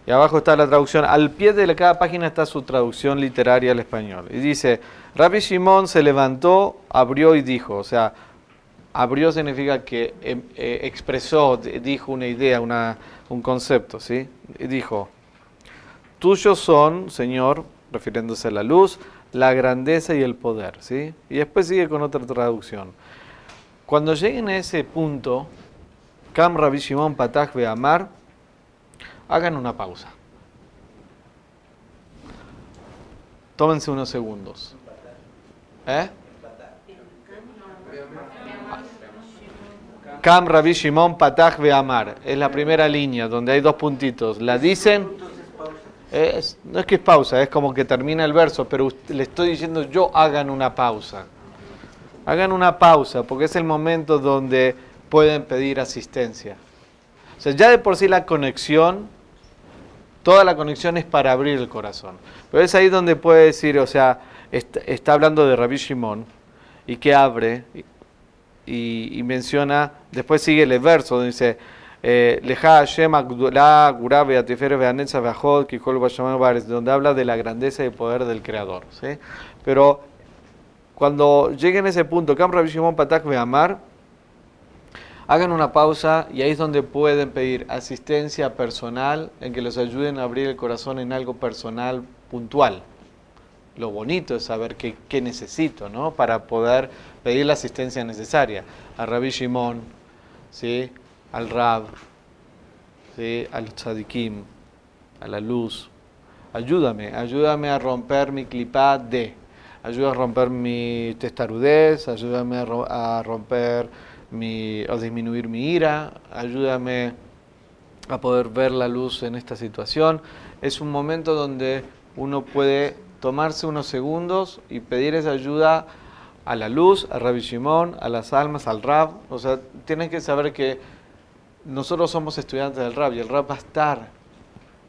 Y abajo está la traducción, al pie de cada página está su traducción literaria al español. Y dice, Rabbi Shimon se levantó, abrió y dijo, o sea, abrió significa que em, eh, expresó, dijo una idea, un concepto, ¿sí? Y dijo, tuyos son, Señor, refiriéndose a la luz, la grandeza y el poder. ¿sí? Y después sigue con otra traducción. Cuando lleguen a ese punto, Kam Rabbi Shimon Patach Beamar, hagan una pausa. Tómense unos segundos. ¿Eh? Kam Rabbi Shimon Patach Beamar. Es la primera línea donde hay dos puntitos. La dicen no es que es pausa, es como que termina el verso, pero le estoy diciendo yo hagan una pausa. Hagan una pausa, porque es el momento donde pueden pedir asistencia. O sea, ya de por sí la conexión, toda la conexión es para abrir el corazón. Pero es ahí donde puede decir, o sea, está, hablando de Rabbi Shimon, y que abre, y, menciona, después sigue el verso, donde dice, Leja donde habla de la grandeza y poder del Creador. ¿sí? Pero cuando lleguen a ese punto, Cam Rabbi Shimon Patak Amar, hagan una pausa y ahí es donde pueden pedir asistencia personal en que los ayuden a abrir el corazón en algo personal puntual. Lo bonito es saber qué, qué necesito ¿no? para poder pedir la asistencia necesaria. A Rabbi Shimon, ¿sí? al Rab, al tzadikim, a la luz. Ayúdame, ayúdame a romper mi clipá de, ayúdame a romper mi testarudez, ayúdame a romper mi, o disminuir mi ira, ayúdame a poder ver la luz en esta situación. Es un momento donde uno puede tomarse unos segundos y pedir esa ayuda a la luz, a Rabbi Shimon, a las almas, al Rab. O sea, tienen que saber que nosotros somos estudiantes del rap y el rap va a estar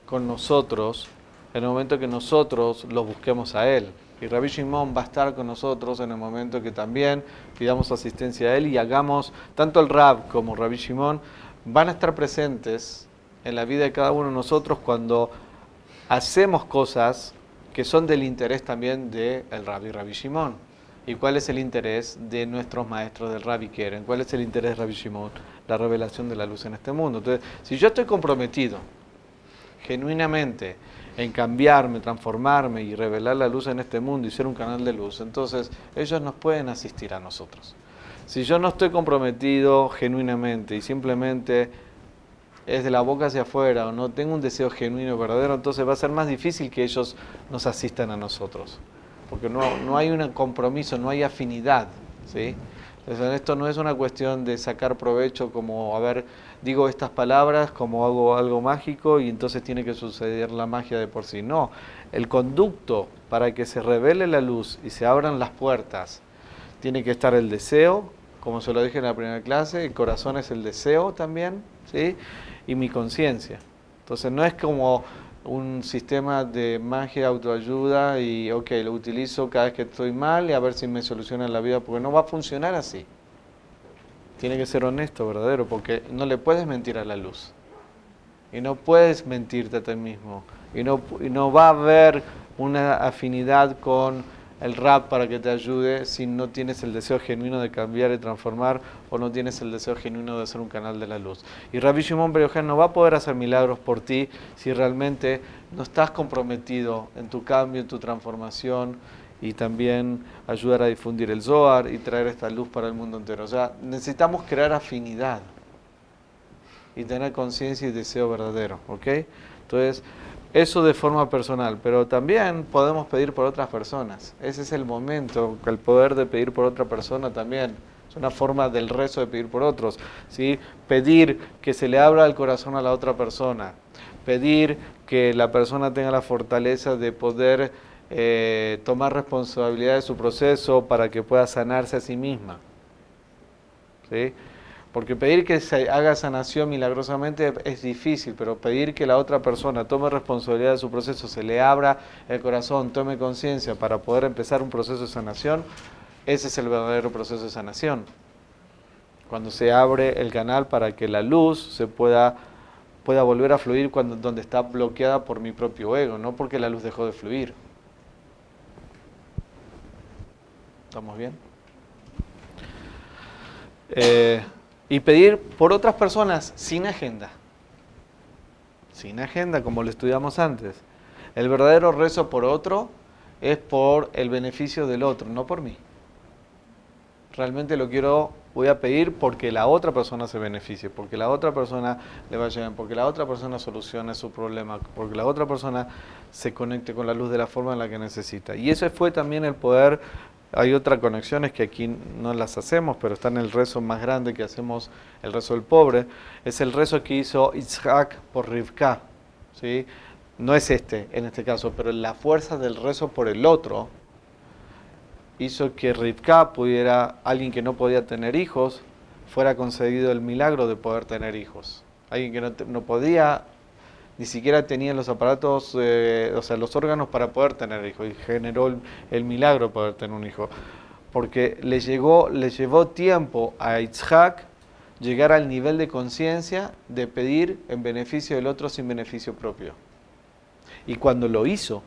con nosotros en el momento que nosotros lo busquemos a él. Y Rabbi Shimon va a estar con nosotros en el momento que también pidamos asistencia a él y hagamos, tanto el rap como Rabbi Shimon van a estar presentes en la vida de cada uno de nosotros cuando hacemos cosas que son del interés también del de Rabbi Rabbi Shimon. ¿Y cuál es el interés de nuestros maestros del Rabbi Keren? ¿Cuál es el interés de Rabbi Shimon? La revelación de la luz en este mundo. Entonces, si yo estoy comprometido genuinamente en cambiarme, transformarme y revelar la luz en este mundo y ser un canal de luz, entonces ellos nos pueden asistir a nosotros. Si yo no estoy comprometido genuinamente y simplemente es de la boca hacia afuera o no tengo un deseo genuino, verdadero, entonces va a ser más difícil que ellos nos asistan a nosotros porque no, no hay un compromiso, no hay afinidad. ¿sí? Entonces, esto no es una cuestión de sacar provecho como, a ver, digo estas palabras como hago algo mágico y entonces tiene que suceder la magia de por sí. No, el conducto para que se revele la luz y se abran las puertas, tiene que estar el deseo, como se lo dije en la primera clase, el corazón es el deseo también, ¿sí? Y mi conciencia. Entonces no es como un sistema de magia, autoayuda y, ok, lo utilizo cada vez que estoy mal y a ver si me soluciona la vida, porque no va a funcionar así. Tiene que ser honesto, verdadero, porque no le puedes mentir a la luz. Y no puedes mentirte a ti mismo. Y no, y no va a haber una afinidad con el rap para que te ayude si no tienes el deseo genuino de cambiar y transformar o no tienes el deseo genuino de ser un canal de la luz. Y Rabbi Shimon no va a poder hacer milagros por ti si realmente no estás comprometido en tu cambio, en tu transformación y también ayudar a difundir el Zohar y traer esta luz para el mundo entero. O sea, necesitamos crear afinidad y tener conciencia y deseo verdadero, ¿ok? Entonces, eso de forma personal, pero también podemos pedir por otras personas. Ese es el momento, el poder de pedir por otra persona también. Es una forma del rezo de pedir por otros. ¿sí? Pedir que se le abra el corazón a la otra persona. Pedir que la persona tenga la fortaleza de poder eh, tomar responsabilidad de su proceso para que pueda sanarse a sí misma. ¿sí? Porque pedir que se haga sanación milagrosamente es difícil, pero pedir que la otra persona tome responsabilidad de su proceso, se le abra el corazón, tome conciencia para poder empezar un proceso de sanación, ese es el verdadero proceso de sanación. Cuando se abre el canal para que la luz se pueda, pueda volver a fluir cuando, donde está bloqueada por mi propio ego, no porque la luz dejó de fluir. ¿Estamos bien? Eh, y pedir por otras personas sin agenda. Sin agenda, como lo estudiamos antes. El verdadero rezo por otro es por el beneficio del otro, no por mí. Realmente lo quiero, voy a pedir porque la otra persona se beneficie, porque la otra persona le vaya bien, porque la otra persona solucione su problema, porque la otra persona se conecte con la luz de la forma en la que necesita. Y ese fue también el poder hay otras conexiones que aquí no las hacemos, pero está en el rezo más grande que hacemos, el rezo del pobre. Es el rezo que hizo Isaac por Rivka. ¿sí? No es este en este caso, pero la fuerza del rezo por el otro hizo que Rivka pudiera, alguien que no podía tener hijos, fuera concedido el milagro de poder tener hijos. Alguien que no, no podía ni siquiera tenía los aparatos, eh, o sea, los órganos para poder tener hijos y generó el, milagro de poder tener un hijo. Porque le, llegó, le llevó tiempo a Itzhak llegar al nivel de conciencia de pedir en beneficio del otro sin beneficio propio. Y cuando lo hizo,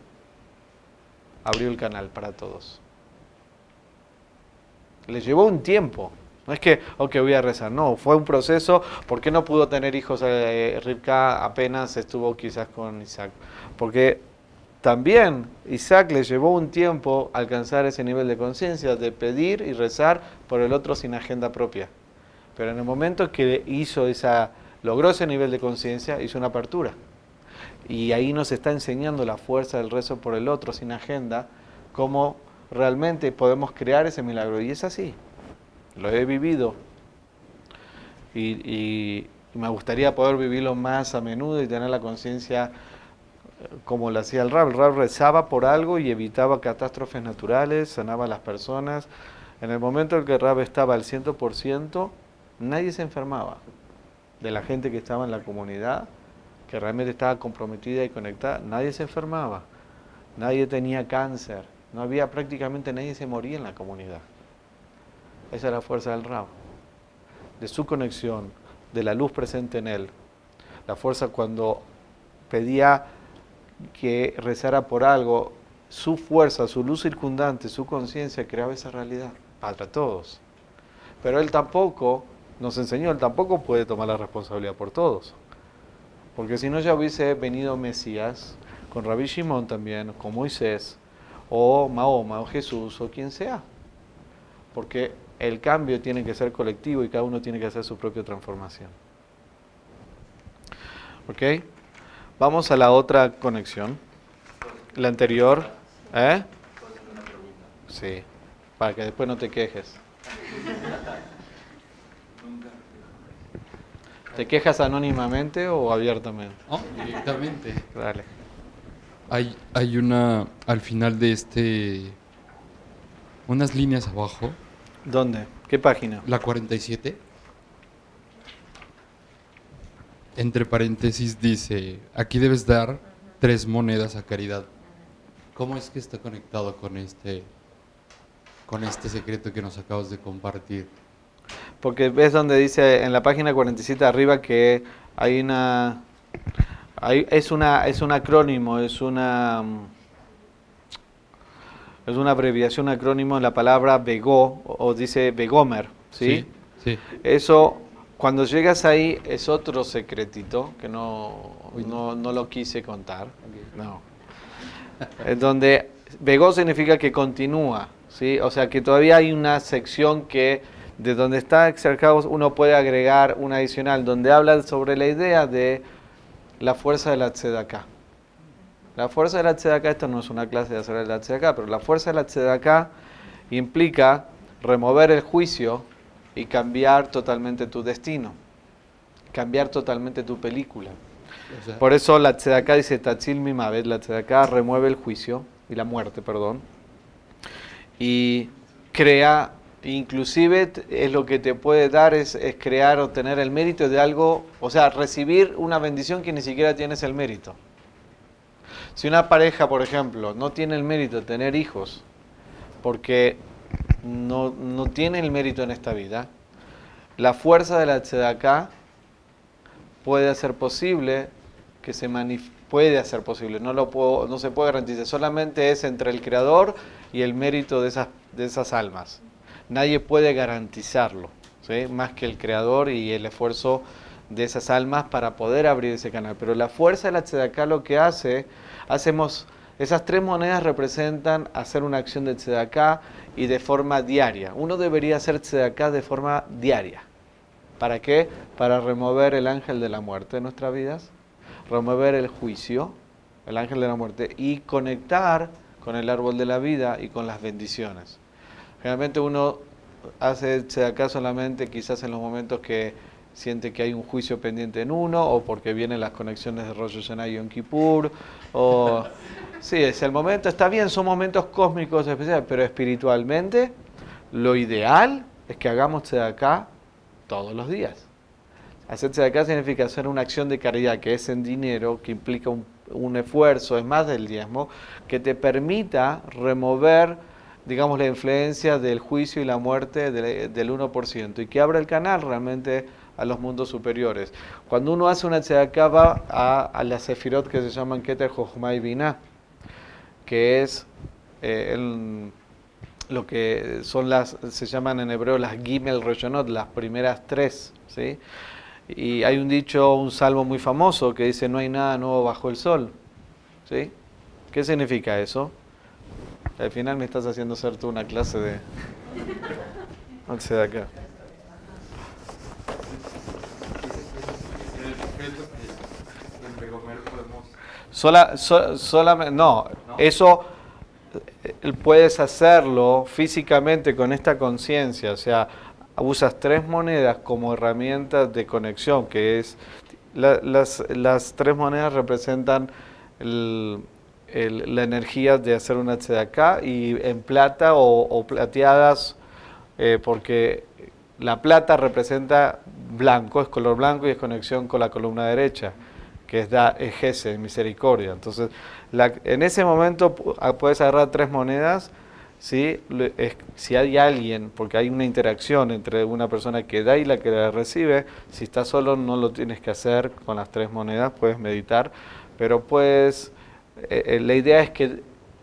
abrió el canal para todos. Le llevó un tiempo. No es que, ok, voy a rezar, no, fue un proceso. ¿Por qué no pudo tener hijos eh, apenas estuvo quizás con Isaac? Porque también Isaac le llevó un tiempo alcanzar ese nivel de conciencia, de pedir y rezar por el otro sin agenda propia. Pero en el momento que hizo esa, logró ese nivel de conciencia, hizo una apertura. Y ahí nos está enseñando la fuerza del rezo por el otro sin agenda, cómo realmente podemos crear ese milagro. Y es así lo he vivido y, me gustaría poder vivirlo más a menudo y tener la conciencia eh, como lo hacía el Rab. El Rab rezaba por algo y evitaba catástrofes naturales, sanaba a las personas. En el momento en que el Rab estaba al 100%, nadie se enfermaba. De la gente que estaba en la comunidad, que realmente estaba comprometida y conectada, nadie se enfermaba. Nadie tenía cáncer. No había prácticamente nadie se moría en la comunidad. Esa es la fuerza del Rab, de su conexión, de la luz presente en él. La fuerza cuando pedía que rezara por algo, su fuerza, su luz circundante, su conciencia creaba esa realidad para todos. Pero él tampoco, nos enseñó, él tampoco puede tomar la responsabilidad por todos. Porque si no ya hubiese venido Mesías, con Rabbi Shimon también, con Moisés, o Mahoma, o Jesús, o quien sea. Porque el cambio tiene que ser colectivo y cada uno tiene que hacer su propia transformación. ¿Ok? Vamos a la otra conexión. La anterior. ¿Eh? Sí, para que después no te quejes. ¿Te quejas anónimamente o abiertamente? No, directamente. Dale. Hay, hay una, al final de este, unas líneas abajo, ¿Dónde? ¿Qué página? La 47. Entre paréntesis dice, aquí debes dar tres monedas a caridad. ¿Cómo es que está conectado con este, con este secreto que nos acabas de compartir? Porque ves donde dice en la página 47 arriba que hay una, hay, es una, es un acrónimo, es una es una abreviación, acrónimo de la palabra Begó, o, dice Begomer, ¿sí? Sí, Eso, cuando llegas ahí, es otro secretito que no, no, no lo quise contar. No. Es donde Begó significa que continúa, ¿sí? O sea, que todavía hay una sección que de donde está exarcados uno puede agregar una adicional, donde habla sobre la idea de la fuerza de la tzedakah. La fuerza de la tzedakah, esto no es una clase de hacer la tzedakah, pero la fuerza de la tzedakah implica remover el juicio y cambiar totalmente tu destino, cambiar totalmente tu película. O sea, Por eso la tzedakah dice Tatzil Mimavet, la tzedakah remueve el juicio y la muerte, perdón, y crea, inclusive es lo que te puede dar es, es crear o tener el mérito de algo, o sea, recibir una bendición que ni siquiera tienes el mérito. Si una pareja, por ejemplo, no tiene el mérito de tener hijos, porque no, no tiene el mérito en esta vida, la fuerza de la tzedakah puede hacer posible que se puede hacer posible, no lo puedo, no se puede garantizar, solamente es entre el creador y el mérito de esas, de esas almas. Nadie puede garantizarlo, ¿sí? más que el creador y el esfuerzo de esas almas para poder abrir ese canal. Pero la fuerza de la tzedakah lo que hace, hacemos, esas tres monedas representan hacer una acción de tzedakah y de forma diaria. Uno debería hacer tzedakah de forma diaria. ¿Para qué? Para remover el ángel de la muerte de nuestras vidas, remover el juicio, el ángel de la muerte, y conectar con el árbol de la vida y con las bendiciones. Generalmente uno hace acá solamente quizás en los momentos que siente que hay un juicio pendiente en uno, o porque vienen las conexiones de Rosh Hashanah y Yom Kippur, o... Sí, es el momento, está bien, son momentos cósmicos especiales, pero espiritualmente lo ideal es que hagamos acá todos los días. Hacerse de acá significa hacer una acción de caridad que es en dinero, que implica un, un esfuerzo, es más del diezmo, que te permita remover, digamos, la influencia del juicio y la muerte del, del 1% y que abra el canal realmente a los mundos superiores. Cuando uno hace una tzedakah va a, a las sefirot que se llaman Keter Jochma y Binah, que es eh, el- lo que son las, se llaman en hebreo las Gimel Roshonot, las primeras tres, ¿sí? Y hay un dicho, un salmo muy famoso que dice, no hay nada nuevo bajo el sol, ¿sí? ¿Qué significa eso? Al final me estás haciendo hacer tú una clase de... No sé de acá. Sola, so- solamente, no, eso eh, puedes hacerlo físicamente con esta conciencia, o sea, usas tres monedas como herramientas de conexión, que es, la- las, las tres monedas representan el- el- la energía de hacer una tzedakah y en plata o, o plateadas, eh, porque la plata representa blanco, es color blanco y es conexión con la columna derecha, que es da ejese, misericordia. Entonces, en ese momento ah, puedes agarrar tres monedas, es- si hay alguien, porque hay una interacción entre una persona que da y la que la recibe, si estás solo no lo tienes que hacer con las tres monedas, puedes meditar, pero eh, la idea es que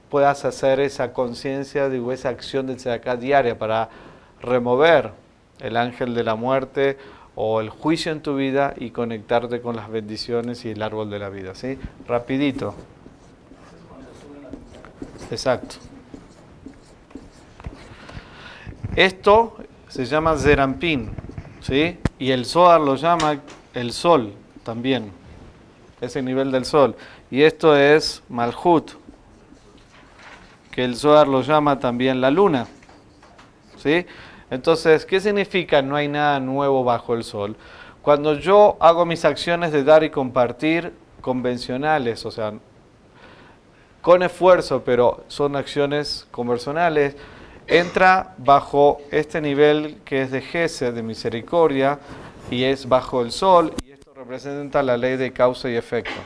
puedas hacer esa conciencia, digo, esa acción de acá diaria para remover el ángel de la muerte o el juicio en tu vida y conectarte con las bendiciones y el árbol de la vida, ¿sí? Rapidito. Exacto. Esto se llama Zerampin, ¿sí? Y el Zohar lo llama el sol también, ese nivel del sol. Y esto es Malhut, que el Zohar lo llama también la luna, ¿sí? Entonces, ¿qué significa no hay nada nuevo bajo el sol? Cuando yo hago mis acciones de dar y compartir convencionales, o sea, con esfuerzo, pero son acciones convencionales, entra bajo este nivel que es de Gesed, de misericordia, y es bajo el sol, y esto representa la ley de causa y efecto.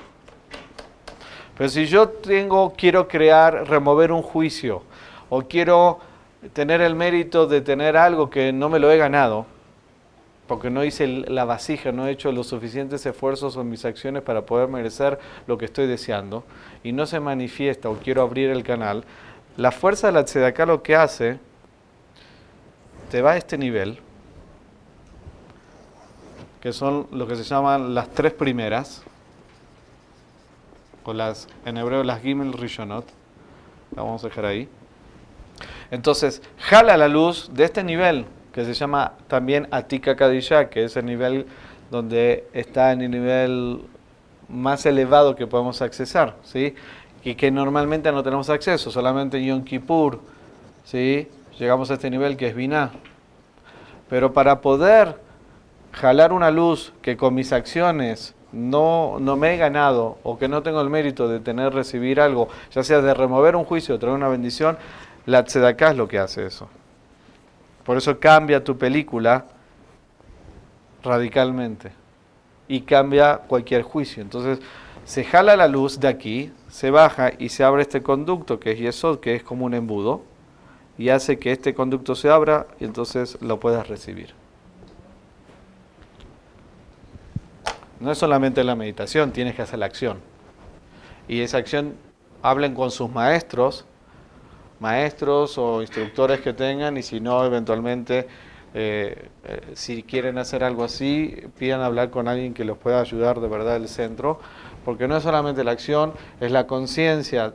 Pero si yo tengo, quiero crear, remover un juicio, o quiero tener el mérito de tener algo que no me lo he ganado, porque no hice la vasija, no he hecho los suficientes esfuerzos en mis acciones para poder merecer lo que estoy deseando, y no se manifiesta o quiero abrir el canal, la fuerza de la tzedaká lo que hace, te va a este nivel, que son lo que se llaman las tres primeras, o las, en hebreo las gimel rishonot, la vamos a dejar ahí. Entonces, jala la luz de este nivel, que se llama también Atika Kadisha, que es el nivel donde está en el nivel más elevado que podemos accesar, ¿sí? Y que normalmente no tenemos acceso, solamente en Yom Kippur, ¿sí? Llegamos a este nivel que es Binah. Pero para poder jalar una luz que con mis acciones no, no me he ganado o que no tengo el mérito de tener, recibir algo, ya sea de remover un juicio o traer una bendición, la tzedaká es lo que hace eso. Por eso cambia tu película radicalmente y cambia cualquier juicio. Entonces se jala la luz de aquí, se baja y se abre este conducto que es Yesod, que es como un embudo, y hace que este conducto se abra y entonces lo puedas recibir. No es solamente la meditación, tienes que hacer la acción. Y esa acción, hablen con sus maestros, maestros o instructores que tengan, y si no, eventualmente, eh, eh, si quieren hacer algo así, pidan hablar con alguien que los pueda ayudar de verdad del centro, porque no es solamente la acción, es la conciencia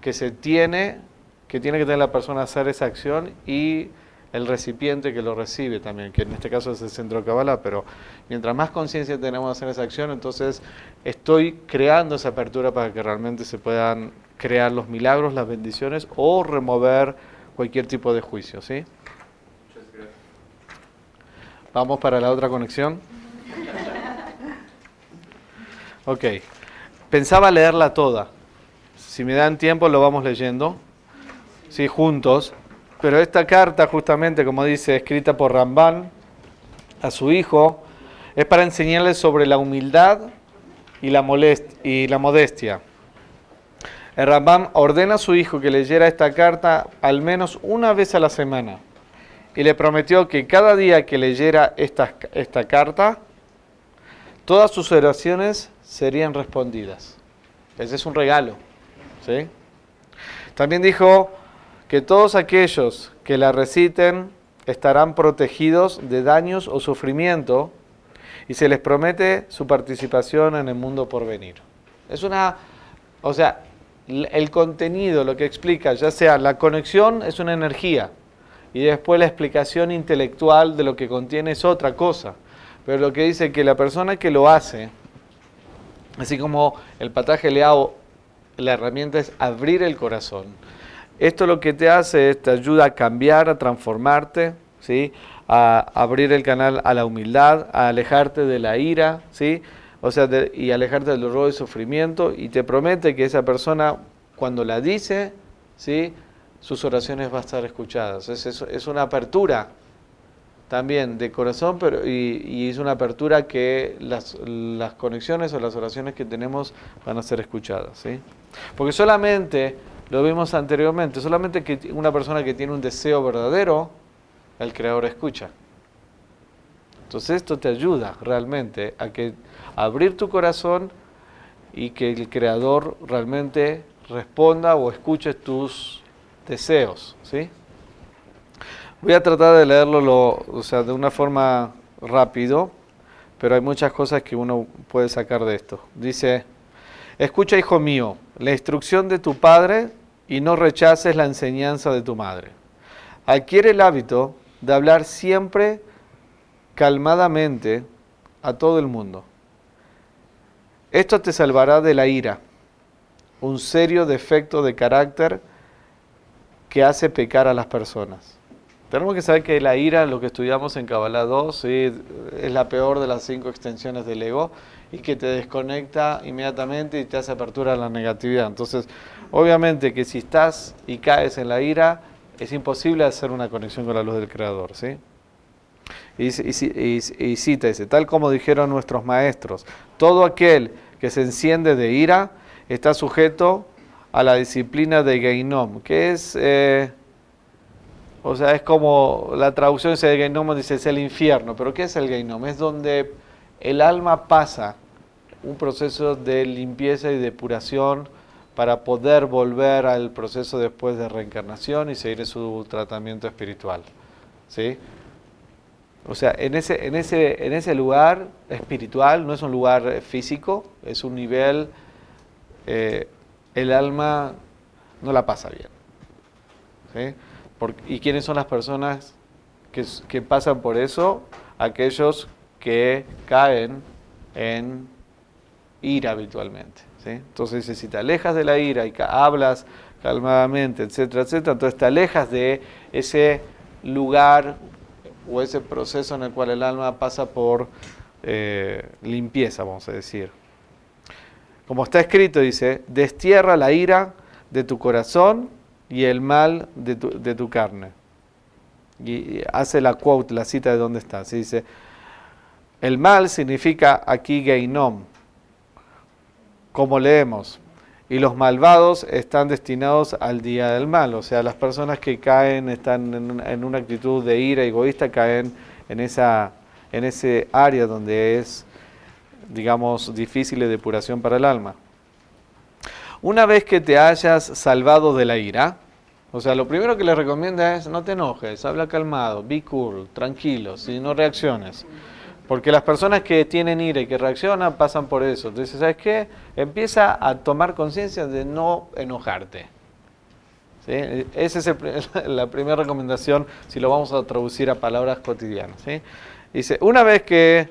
que se tiene, que tiene que tener la persona hacer esa acción y el recipiente que lo recibe también, que en este caso es el centro de Kabbalah, pero mientras más conciencia tenemos de hacer esa acción, entonces estoy creando esa apertura para que realmente se puedan crear los milagros, las bendiciones o remover cualquier tipo de juicio, ¿sí? Vamos para la otra conexión. Ok. Pensaba leerla toda. Si me dan tiempo lo vamos leyendo. Sí, juntos. Pero esta carta, justamente, como dice, escrita por Ramban a su hijo, es para enseñarle sobre la humildad y la, y la modestia. El Rambam ordena a su hijo que leyera esta carta al menos una vez a la semana y le prometió que cada día que leyera esta, esta carta, todas sus oraciones serían respondidas. Ese es un regalo. ¿sí? También dijo que todos aquellos que la reciten estarán protegidos de daños o sufrimiento y se les promete su participación en el mundo por venir. Es una, o sea, el contenido, lo que explica, ya sea la conexión es una energía y después la explicación intelectual de lo que contiene es otra cosa. Pero lo que dice que la persona que lo hace, así como el pataje leao, la herramienta es abrir el corazón esto lo que te hace es te ayuda a cambiar, a transformarte, ¿sí? a abrir el canal a la humildad, a alejarte de la ira, ¿sí? O sea, y alejarte del dolor y sufrimiento, y te promete que esa persona, cuando la dice, ¿sí? sus oraciones van a estar escuchadas. Es, es, una apertura también de corazón, pero y, y, es una apertura que las, las conexiones o las oraciones que tenemos van a ser escuchadas. ¿sí? Porque solamente lo vimos anteriormente, solamente que una persona que tiene un deseo verdadero, el creador escucha. Entonces esto te ayuda realmente a que abrir tu corazón y que el creador realmente responda o escuche tus deseos, ¿sí? Voy a tratar de leerlo o sea, de una forma rápido, pero hay muchas cosas que uno puede sacar de esto. Dice, escucha hijo mío, la instrucción de tu padre y no rechaces la enseñanza de tu madre. Adquiere el hábito de hablar siempre calmadamente a todo el mundo. Esto te salvará de la ira, un serio defecto de carácter que hace pecar a las personas. Tenemos que saber que la ira, lo que estudiamos en Kabbalah 2, es la peor de las cinco extensiones del ego y que te desconecta inmediatamente y te hace apertura a la negatividad. Entonces, obviamente que si estás y caes en la ira, es imposible hacer una conexión con la luz del Creador, ¿sí? Y, cita, dice, tal como dijeron nuestros maestros, todo aquel que se enciende de ira está sujeto a la disciplina de Geinom, que es, eh, o sea, es como la traducción de Geinom, dice es el infierno, pero ¿qué es el Geinom? Es donde el alma pasa un proceso de limpieza y depuración para poder volver al proceso después de reencarnación y seguir su tratamiento espiritual. ¿Sí? O sea, en ese, en, ese, en ese lugar espiritual, no es un lugar físico, es un nivel, eh, el alma no la pasa bien. ¿sí? ¿Y quiénes son las personas que, que pasan por eso? Aquellos que caen en ira habitualmente. Entonces si te alejas de la ira y hablas calmadamente, etcétera, etcétera, entonces te alejas de ese lugar o ese proceso en el cual el alma pasa por eh, limpieza, vamos a decir. Como está escrito, dice, destierra la ira de tu corazón y el mal de tu, carne. Y hace la quote, la cita de dónde está. Se dice, el mal significa aquí geinom, como leemos, y los malvados están destinados al día del mal, o sea, las personas que caen, están en, una actitud de ira egoísta, caen en, esa, en ese área donde es, digamos, difícil de depuración para el alma. Una vez que te hayas salvado de la ira, o sea, lo primero que le recomienda es no te enojes, habla calmado, be cool, tranquilo, si no reacciones. Porque las personas que tienen ira y que reaccionan pasan por eso. Entonces, ¿sabes qué? Empieza a tomar conciencia de no enojarte. Esa es la primera recomendación si lo vamos a traducir a palabras cotidianas. Dice, una vez que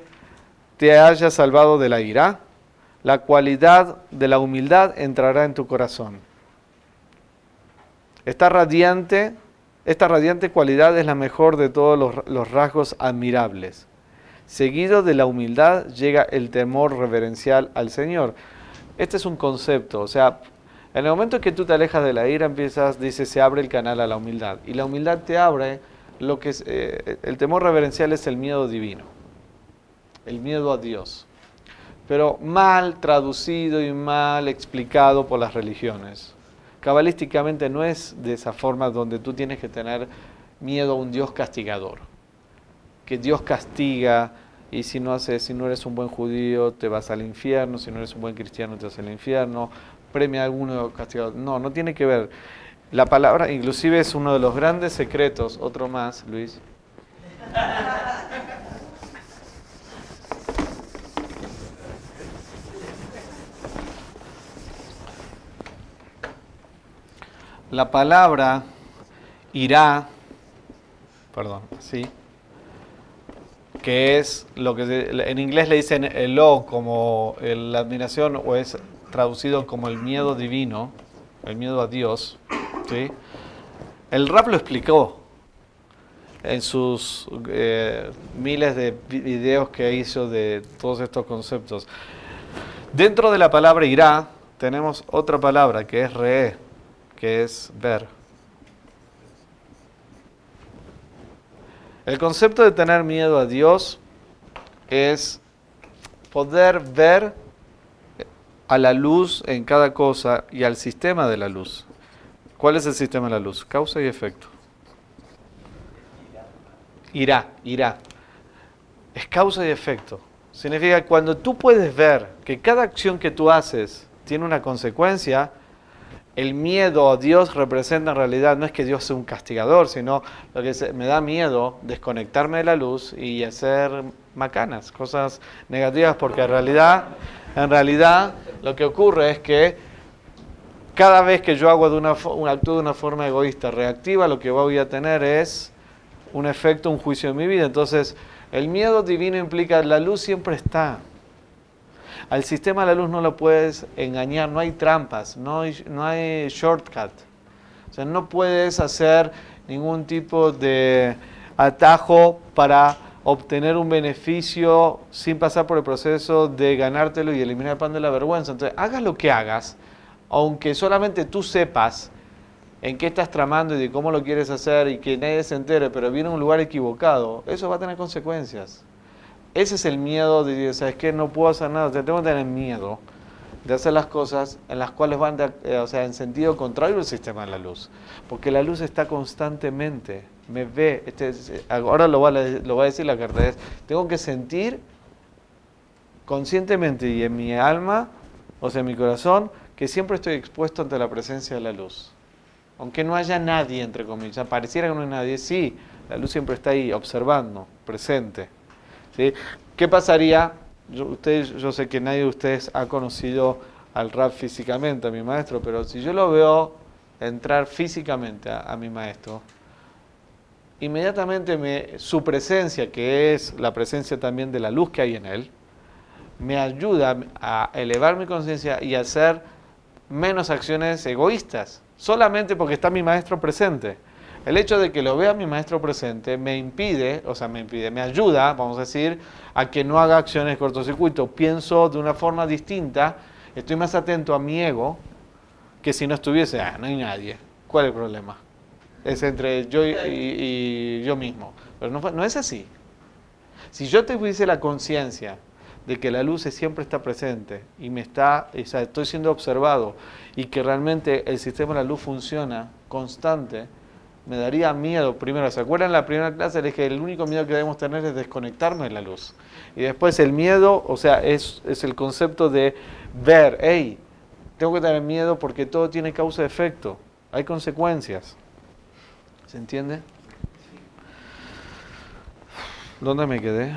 te hayas salvado de la ira, la cualidad de la humildad entrará en tu corazón. Esta radiante, esta radiante cualidad es la mejor de todos los rasgos admirables Seguido de la humildad llega el temor reverencial al Señor. Este es un concepto, o sea, en el momento que tú te alejas de la ira, empiezas, dice, se abre el canal a la humildad. Y la humildad te abre lo que es, eh, el temor reverencial es el miedo divino, el miedo a Dios. Pero mal traducido y mal explicado por las religiones. Cabalísticamente no es de esa forma donde tú tienes que tener miedo a un Dios castigador que Dios castiga y si no haces, si no eres un buen judío te vas al infierno, si no eres un buen cristiano te vas al infierno, premia a alguno castigado. No, no tiene que ver. La palabra inclusive es uno de los grandes secretos, otro más, Luis. La palabra irá, perdón, sí, que es lo que en inglés le dicen el o como la admiración o es traducido como el miedo divino, el miedo a Dios. ¿sí? El rap lo explicó en sus eh, miles de videos que hizo de todos estos conceptos. Dentro de la palabra irá tenemos otra palabra que es re, que es ver. El concepto de tener miedo a Dios es poder ver a la luz en cada cosa y al sistema de la luz. ¿Cuál es el sistema de la luz? Causa y efecto. Irá, irá. Es causa y efecto. Significa que cuando tú puedes ver que cada acción que tú haces tiene una consecuencia, el miedo a Dios representa en realidad, no es que Dios sea un castigador, sino lo que me da miedo desconectarme de la luz y hacer macanas, cosas negativas, porque en realidad, en realidad lo que ocurre es que cada vez que yo hago de una, un actúo de una forma egoísta, reactiva, lo que voy a tener es un efecto, un juicio en mi vida. Entonces, el miedo divino implica la luz siempre está. Al sistema de la luz no lo puedes engañar, no hay trampas, no hay, no hay shortcut. O sea, no puedes hacer ningún tipo de atajo para obtener un beneficio sin pasar por el proceso de ganártelo y eliminar el pan de la vergüenza. Entonces, hagas lo que hagas, aunque solamente tú sepas en qué estás tramando y de cómo lo quieres hacer y que nadie se entere, pero viene a un lugar equivocado, eso va a tener consecuencias. Ese es el miedo de decir, ¿sabes qué? No puedo hacer nada, tengo que tener miedo de hacer las cosas en las cuales van, eh, o sea, en sentido contrario al sistema de la luz. Porque la luz está constantemente, me ve, este, ahora lo va, a, decir la carta, tengo que sentir conscientemente y en mi alma, o sea, en mi corazón, que siempre estoy expuesto ante la presencia de la luz. Aunque no haya nadie, entre comillas, pareciera que no hay nadie, sí, la luz siempre está ahí, observando, presente. ¿Qué pasaría? Yo, ustedes, yo sé que nadie de ustedes ha conocido al rap físicamente, a mi maestro, pero si yo lo veo entrar físicamente a, mi maestro, inmediatamente me, su presencia, que es la presencia también de la luz que hay en él, me ayuda a elevar mi conciencia y a hacer menos acciones egoístas, solamente porque está mi maestro presente. El hecho de que lo vea mi maestro presente me impide, o sea, me impide, me ayuda, vamos a decir, a que no haga acciones cortocircuito. Pienso de una forma distinta, estoy más atento a mi ego que si no estuviese, ah, no hay nadie. ¿Cuál es el problema? Es entre yo y, yo mismo. Pero no, no es así. Si yo tuviese la conciencia de que la luz siempre está presente y me está, o sea, estoy siendo observado y que realmente el sistema de la luz funciona constante, me daría miedo primero. ¿Se acuerdan la primera clase? Les que el único miedo que debemos tener es desconectarme de la luz. Y después el miedo, o sea, es, es el concepto de ver, hey, tengo que tener miedo porque todo tiene causa-efecto, hay consecuencias. ¿Se entiende? ¿Dónde me quedé?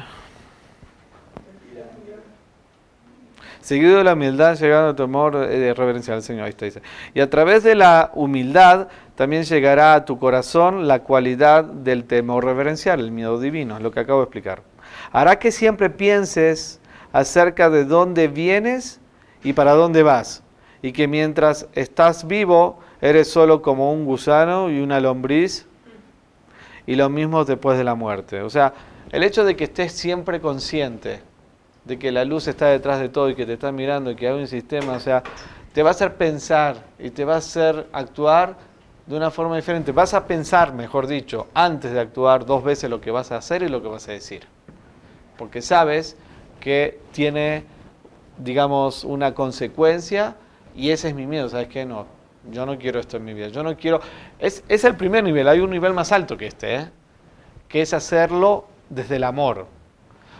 Seguido de la humildad, llegando a tu amor eh, reverencial al Señor. Ahí está, dice. Y a través de la humildad también llegará a tu corazón la cualidad del temor reverencial, el miedo divino, es lo que acabo de explicar. Hará que siempre pienses acerca de dónde vienes y para dónde vas. Y que mientras estás vivo, eres solo como un gusano y una lombriz. Y lo mismo después de la muerte. O sea, el hecho de que estés siempre consciente de que la luz está detrás de todo y que te está mirando y que hay un sistema, o sea, te va a hacer pensar y te va a hacer actuar de una forma diferente. Vas a pensar, mejor dicho, antes de actuar dos veces lo que vas a hacer y lo que vas a decir. Porque sabes que tiene, digamos, una consecuencia y ese es mi miedo. ¿Sabes qué? No, yo no quiero esto en mi vida. Yo no quiero... Es, es el primer nivel, hay un nivel más alto que este, ¿eh? que es hacerlo desde el amor.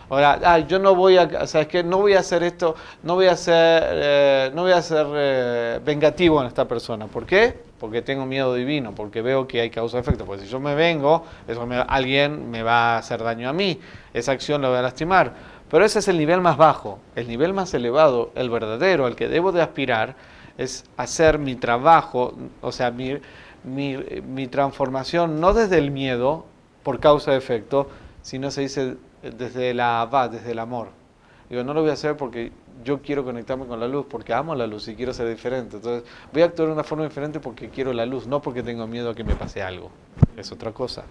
Ahora, yo no voy a, ¿sabes qué? No voy a hacer esto, no voy a ser, eh, no voy a ser eh, vengativo en esta persona. ¿Por qué? Porque tengo miedo divino, porque veo que hay causa-efecto. Porque si yo me vengo, eso alguien me va a hacer daño a mí, esa acción lo va a lastimar. Pero ese es el nivel más bajo. El nivel más elevado, el verdadero, al que debo de aspirar, es hacer mi trabajo, o sea, mi transformación no desde el miedo, por causa-efecto, sino se dice desde la va, desde el amor. Digo, no lo voy a hacer porque yo quiero conectarme con la luz, porque amo la luz y quiero ser diferente. Entonces, voy a actuar de una forma diferente porque quiero la luz, no porque tengo miedo a que me pase algo. Es otra cosa.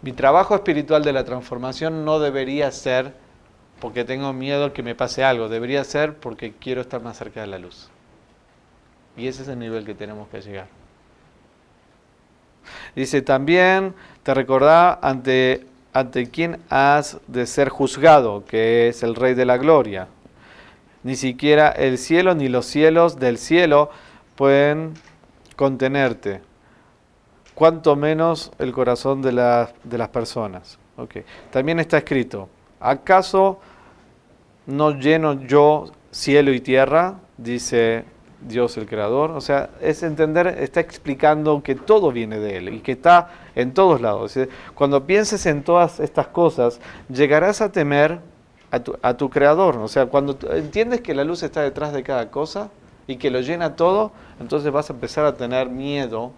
Mi trabajo espiritual de la transformación no debería ser porque tengo miedo a que me pase algo, debería ser porque quiero estar más cerca de la luz. Y ese es el nivel que tenemos que llegar. Dice, también te recordá ante ante quien has de ser juzgado, que es el Rey de la Gloria. Ni siquiera el cielo ni los cielos del cielo pueden contenerte, cuanto menos el corazón de, de las personas. Okay. También está escrito, ¿acaso no lleno yo cielo y tierra? Dice Dios el Creador. O sea, es entender, está explicando que todo viene de Él y que está en todos lados. Cuando pienses en todas estas cosas, llegarás a temer a tu, Creador. O sea, cuando entiendes que la luz está detrás de cada cosa y que lo llena todo, entonces vas a empezar a tener miedo,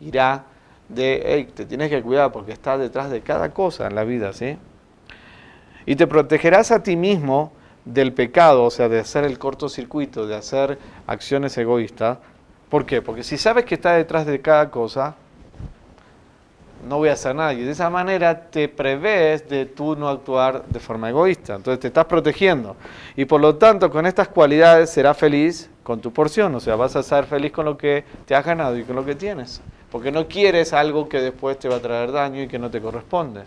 irá de, hey, te tienes que cuidar porque está detrás de cada cosa en la vida, ¿sí? Y te protegerás a ti mismo del pecado, o sea, de hacer el cortocircuito, de hacer acciones egoístas. ¿Por qué? Porque si sabes que está detrás de cada cosa, no voy a hacer nada. Y de esa manera te prevés de tú no actuar de forma egoísta. Entonces te estás protegiendo. Y por lo tanto, con estas cualidades serás feliz con tu porción. O sea, vas a ser feliz con lo que te has ganado y con lo que tienes. Porque no quieres algo que después te va a traer daño y que no te corresponde.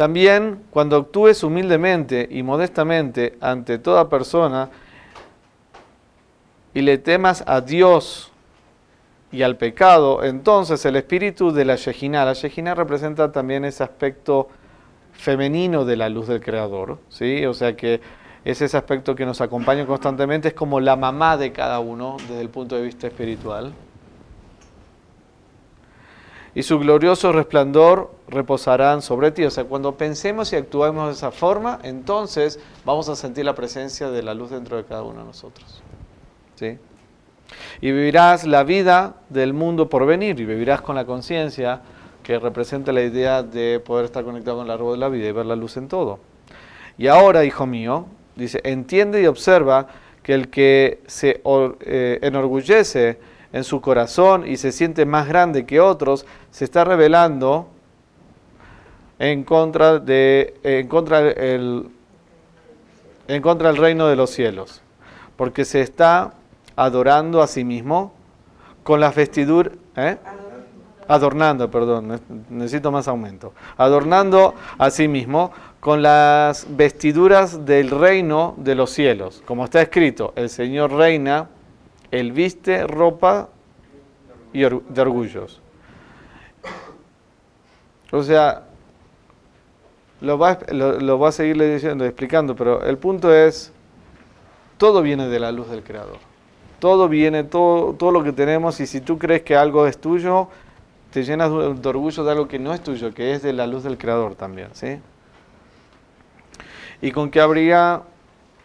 También cuando actúes humildemente y modestamente ante toda persona y le temas a Dios y al pecado, entonces el espíritu de la Shejina, la Shejina representa también ese aspecto femenino de la luz del Creador, ¿sí? O sea que es ese aspecto que nos acompaña constantemente, es como la mamá de cada uno desde el punto de vista espiritual. Y su glorioso resplandor reposarán sobre ti. O sea, cuando pensemos y actuemos de esa forma, entonces vamos a sentir la presencia de la luz dentro de cada uno de nosotros. ¿Sí? Y vivirás la vida del mundo por venir y vivirás con la conciencia que representa la idea de poder estar conectado con el árbol de la vida y ver la luz en todo. Y ahora, hijo mío, dice, entiende y observa que el que se eh, enorgullece en su corazón y se siente más grande que otros, se está revelando en contra, de, en contra, el, en contra del reino de los cielos, porque se está adorando a sí mismo con las vestiduras, ¿eh? adornando, perdón, necesito más aumento, adornando a sí mismo con las vestiduras del reino de los cielos, como está escrito, el Señor reina, Él viste ropa y de orgullos. O sea, lo va, lo, va a seguir diciendo, explicando, pero el punto es, todo viene de la luz del Creador. Todo viene, todo, todo lo que tenemos, y si tú crees que algo es tuyo, te llenas de orgullo de algo que no es tuyo, que es de la luz del Creador también, ¿sí? ¿Y con qué habría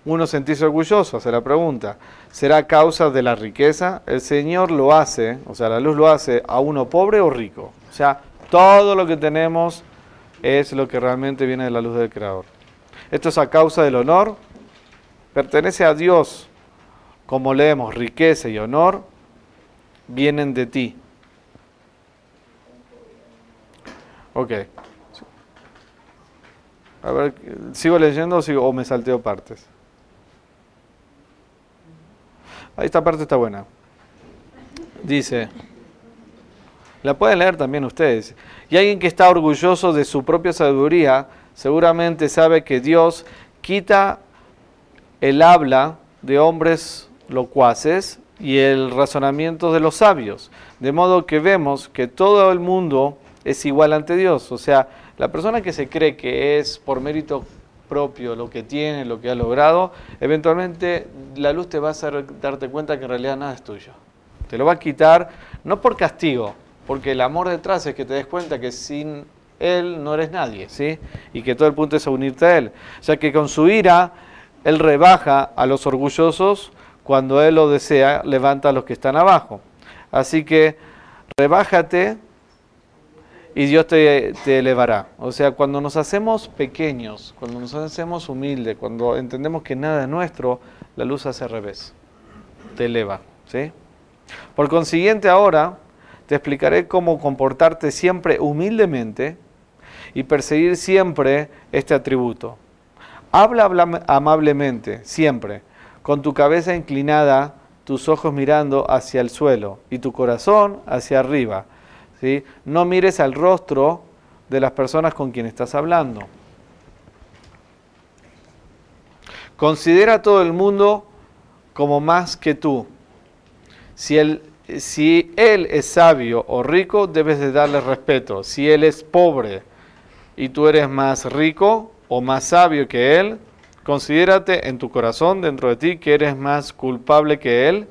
uno sentirse orgulloso? Hace la pregunta. ¿Será causa de la riqueza? El Señor lo hace, o sea, la luz lo hace a uno pobre o rico. O sea, todo lo que tenemos es lo que realmente viene de la luz del Creador. Esto es a causa del honor, pertenece a Dios. Como leemos, riqueza y honor vienen de ti. Ok. A ver, ¿sigo leyendo o, me salteo partes? Ahí esta parte está buena. Dice, la pueden leer también ustedes. Y alguien que está orgulloso de su propia sabiduría, seguramente sabe que Dios quita el habla de hombres locuaces y el razonamiento de los sabios. De modo que vemos que todo el mundo es igual ante Dios. O sea, la persona que se cree que es por mérito propio lo que tiene, lo que ha logrado, eventualmente la luz te va a hacer darte cuenta que en realidad nada es tuyo. Te lo va a quitar, no por castigo, porque el amor detrás es que te des cuenta que sin Él no eres nadie, ¿sí? Y que todo el punto es unirte a Él. O sea que con su ira, Él rebaja a los orgullosos, cuando Él lo desea, levanta a los que están abajo. Así que rebájate y Dios te, te, elevará. O sea, cuando nos hacemos pequeños, cuando nos hacemos humildes, cuando entendemos que nada es nuestro, la luz hace revés, te eleva. ¿sí? Por consiguiente, ahora te explicaré cómo comportarte siempre humildemente y perseguir siempre este atributo. Habla, habla amablemente, siempre, con tu cabeza inclinada, tus ojos mirando hacia el suelo y tu corazón hacia arriba no mires al rostro de las personas con quien estás hablando. Considera a todo el mundo como más que tú. Si él, si él es sabio o rico, debes de darle respeto. Si él es pobre y tú eres más rico o más sabio que él, considérate en tu corazón, dentro de ti, que eres más culpable que él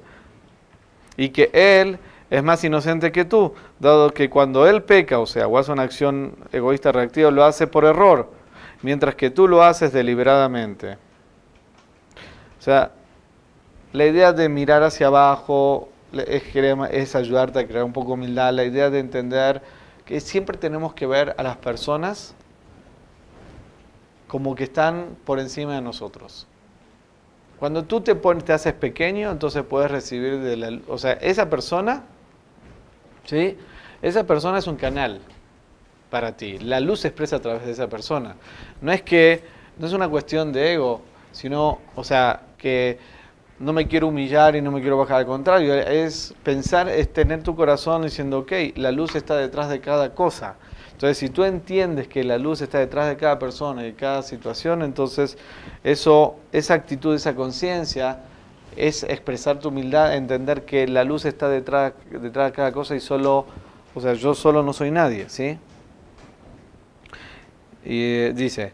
y que él es más inocente que tú, dado que cuando él peca, o sea, o hace una acción egoísta reactiva, lo hace por error, mientras que tú lo haces deliberadamente. O sea, la idea de mirar hacia abajo es, es ayudarte a crear un poco de humildad, la idea de entender que siempre tenemos que ver a las personas como que están por encima de nosotros. Cuando tú te, pones, te haces pequeño, entonces puedes recibir de la... O sea, esa persona ¿sí? Esa persona es un canal para ti. La luz se expresa a través de esa persona. No es que, no es una cuestión de ego, sino, o sea, que no me quiero humillar y no me quiero bajar, al contrario, es pensar, es tener tu corazón diciendo, ok, la luz está detrás de cada cosa. Entonces, si tú entiendes que la luz está detrás de cada persona y de cada situación, entonces eso, esa actitud, esa conciencia, es expresar tu humildad, entender que la luz está detrás, detrás de cada cosa y solo, o sea, yo solo no soy nadie, ¿sí? Y eh, dice,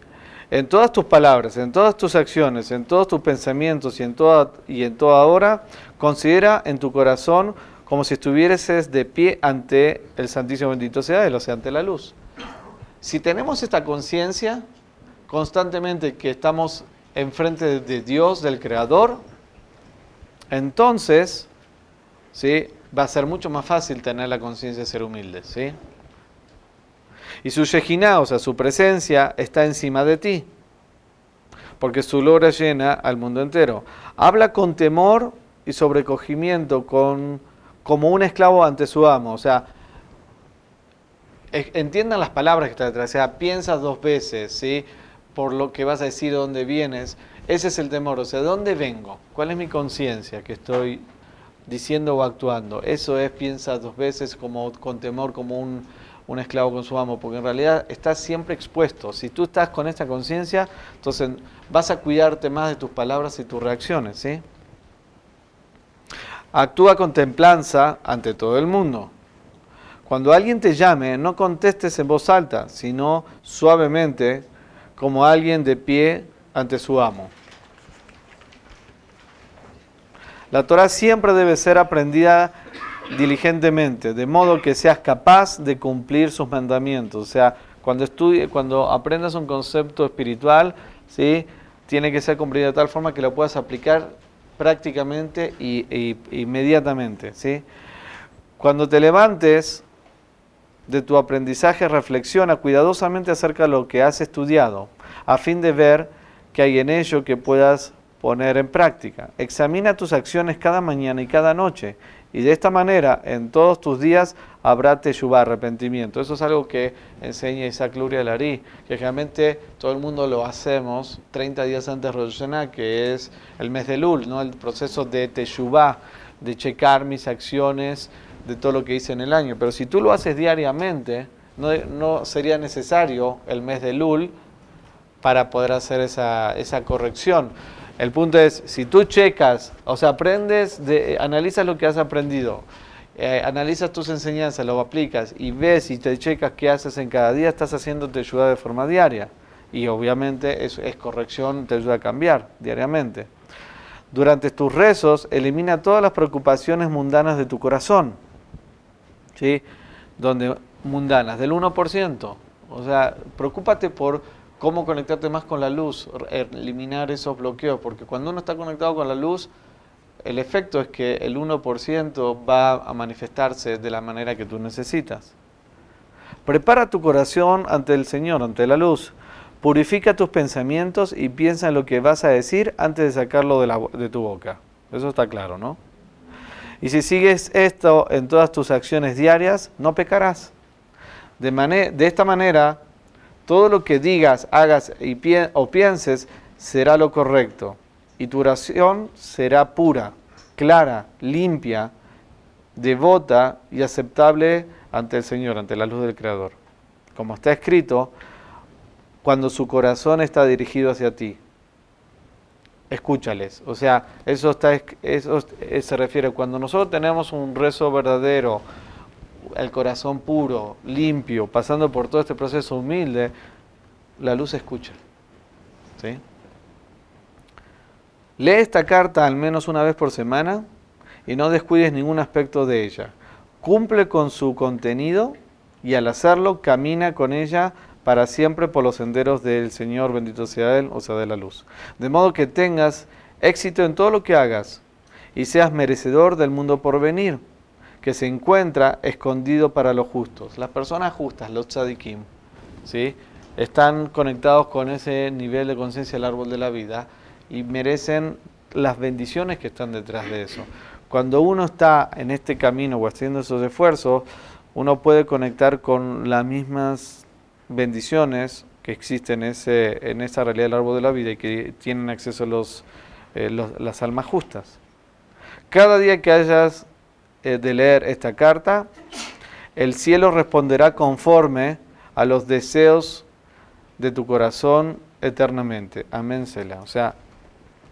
En todas tus palabras, en todas tus acciones, en todos tus pensamientos y en toda, y en toda hora, considera en tu corazón como si estuvieses de pie ante el Santísimo Bendito sea Él, o sea, ante la luz. Si tenemos esta conciencia constantemente que estamos enfrente de Dios, del Creador, entonces ¿sí? va a ser mucho más fácil tener la conciencia de ser humilde. ¿sí? Y su Shejinah, o sea, su presencia, está encima de ti, porque su gloria llena al mundo entero. Habla con temor y sobrecogimiento, con, como un esclavo ante su amo. O sea, entiendan las palabras que está detrás. O sea, piensa dos veces, ¿sí? Por lo que vas a decir, dónde vienes. Ese es el temor. O sea, ¿de dónde vengo? ¿Cuál es mi conciencia que estoy diciendo o actuando? Eso es, piensa dos veces como con temor, como un un esclavo con su amo, porque en realidad estás siempre expuesto. Si tú estás con esta conciencia, entonces vas a cuidarte más de tus palabras y tus reacciones, ¿sí? Actúa con templanza ante todo el mundo. Cuando alguien te llame, no contestes en voz alta, sino suavemente, como alguien de pie ante su amo. La Torah siempre debe ser aprendida diligentemente, de modo que seas capaz de cumplir sus mandamientos. O sea, cuando estudie, cuando aprendas un concepto espiritual, ¿sí? tiene que ser cumplido de tal forma que lo puedas aplicar prácticamente y, inmediatamente. ¿sí? Cuando te levantes de tu aprendizaje, reflexiona cuidadosamente acerca de lo que has estudiado, a fin de ver que hay en ello que puedas poner en práctica. Examina tus acciones cada mañana y cada noche y de esta manera, en todos tus días habrá teshuvah, arrepentimiento. Eso es algo que enseña Isaac Luria Larí, que realmente todo el mundo lo hacemos 30 días antes de Rosh que es el mes de Lul, ¿no? el proceso de teshuvah, de checar mis acciones, de todo lo que hice en el año. Pero si tú lo haces diariamente, no, no sería necesario el mes de Lul para poder hacer esa, esa corrección. El punto es, si tú checas, o sea, aprendes, de, analizas lo que has aprendido, eh, analizas tus enseñanzas, lo aplicas y ves y te checas qué haces en cada día, estás haciendo te ayuda de forma diaria. Y obviamente es, es corrección, te ayuda a cambiar diariamente. Durante tus rezos, elimina todas las preocupaciones mundanas de tu corazón. ¿Sí? Donde mundanas, del 1%. O sea, preocúpate por cómo conectarte más con la luz, eliminar esos bloqueos, porque cuando uno está conectado con la luz, el efecto es que el 1% va a manifestarse de la manera que tú necesitas. Prepara tu corazón ante el Señor, ante la luz. Purifica tus pensamientos y piensa en lo que vas a decir antes de sacarlo de, tu boca. Eso está claro, ¿no? Y si sigues esto en todas tus acciones diarias, no pecarás. De esta manera todo lo que digas, hagas y o pienses será lo correcto. Y tu oración será pura, clara, limpia, devota y aceptable ante el Señor, ante la luz del Creador. Como está escrito, cuando su corazón está dirigido hacia ti. Escúchales. O sea, eso, está, eso se refiere cuando nosotros tenemos un rezo verdadero, el corazón puro, limpio, pasando por todo este proceso humilde, la luz escucha. ¿Sí? Lee esta carta al menos una vez por semana y no descuides ningún aspecto de ella. Cumple con su contenido y al hacerlo camina con ella para siempre por los senderos del Señor, bendito sea Él, o sea, de la luz. De modo que tengas éxito en todo lo que hagas y seas merecedor del mundo por venir que se encuentra escondido para los justos. Las personas justas, los tzadikim, ¿sí? están conectados con ese nivel de conciencia del árbol de la vida y merecen las bendiciones que están detrás de eso. Cuando uno está en este camino o haciendo esos esfuerzos, uno puede conectar con las mismas bendiciones que existen en, ese, en esa realidad del árbol de la vida y que tienen acceso los, eh, las almas justas. Cada día que hayas de leer esta carta, el cielo responderá conforme a los deseos de tu corazón eternamente. Amén, Sela. O sea,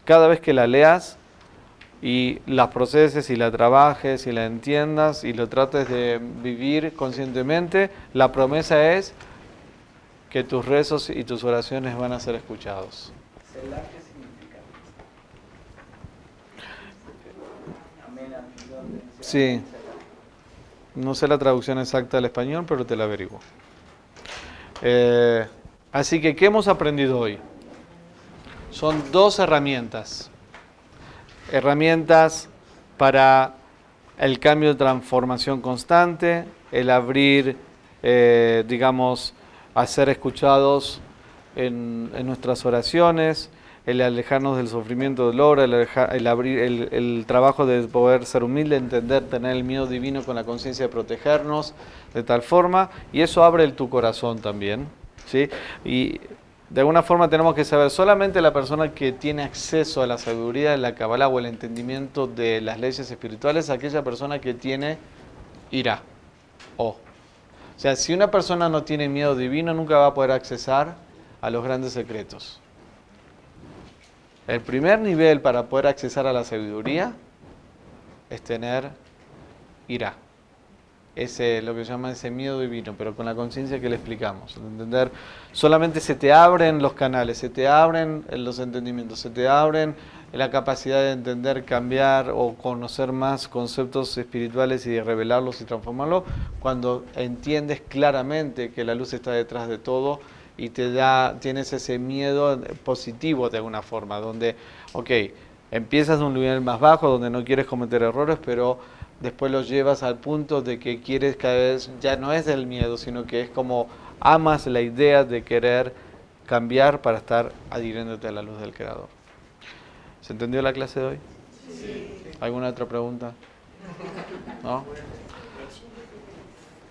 cada vez que la leas y la proceses y la trabajes y la entiendas y lo trates de vivir conscientemente, la promesa es que tus rezos y tus oraciones van a ser escuchados. Selah, ¿qué significa? Amén, anfitrión, Sí. No sé la traducción exacta del español, pero te la averiguo. Eh, así que, ¿qué hemos aprendido hoy? Son dos herramientas. Herramientas para el cambio de transformación constante, el abrir, eh, digamos, a ser escuchados en nuestras oraciones, el alejarnos del sufrimiento, dolor, el, el abrir, el, el trabajo de poder ser humilde, entender, tener el miedo divino con la conciencia de protegernos de tal forma, y eso abre el tu corazón también, ¿sí? Y de alguna forma tenemos que saber, solamente la persona que tiene acceso a la sabiduría la Kabbalah o el entendimiento de las leyes espirituales es aquella persona que tiene ira. O. O sea, si una persona no tiene miedo divino, nunca va a poder accesar a los grandes secretos. El primer nivel para poder accesar a la sabiduría es tener ira. Ese, lo que se llama ese miedo divino, pero con la conciencia que le explicamos. Entender, solamente se te abren los canales, se te abren los entendimientos, se te abren la capacidad de entender, cambiar o conocer más conceptos espirituales y de revelarlos y transformarlos cuando entiendes claramente que la luz está detrás de todo y te da, tienes ese miedo positivo de alguna forma, donde, ok, empiezas de un nivel más bajo, donde no quieres cometer errores, pero después los llevas al punto de que quieres cada vez, ya no es del miedo, sino que es como amas la idea de querer cambiar para estar adhiriéndote a la luz del Creador. ¿Se entendió la clase de hoy? ¿Alguna otra pregunta? ¿No?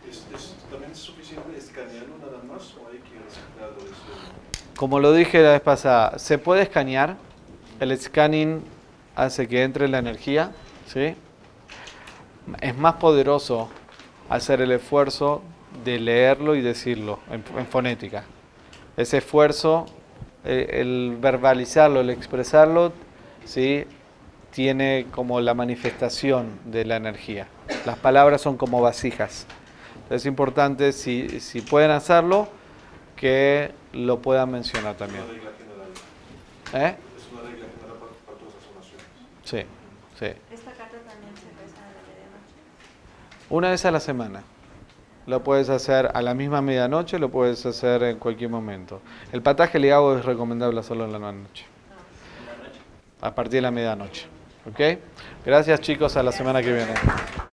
¿Es, es, también es suficiente escanearlo nada más o hay? Como lo dije la vez pasada, se puede escanear. El scanning hace que entre la energía, ¿sí? Es más poderoso hacer el esfuerzo de leerlo y decirlo en, en fonética. Ese esfuerzo, eh, el verbalizarlo, el expresarlo, ¿sí? tiene como la manifestación de la energía. Las palabras son como vasijas. Es importante, si, si pueden hacerlo, que lo puedan mencionar Es también. una regla general. ¿Eh? Es una regla general para, para todas las oraciones. Sí, sí. Esta carta también se reza a la medianoche. Una vez a la semana. Lo puedes hacer a la misma medianoche, lo puedes hacer en cualquier momento. El pataje le hago es recomendable solo en la noche. A partir de la medianoche. ¿Ok? Gracias chicos, a la semana que viene.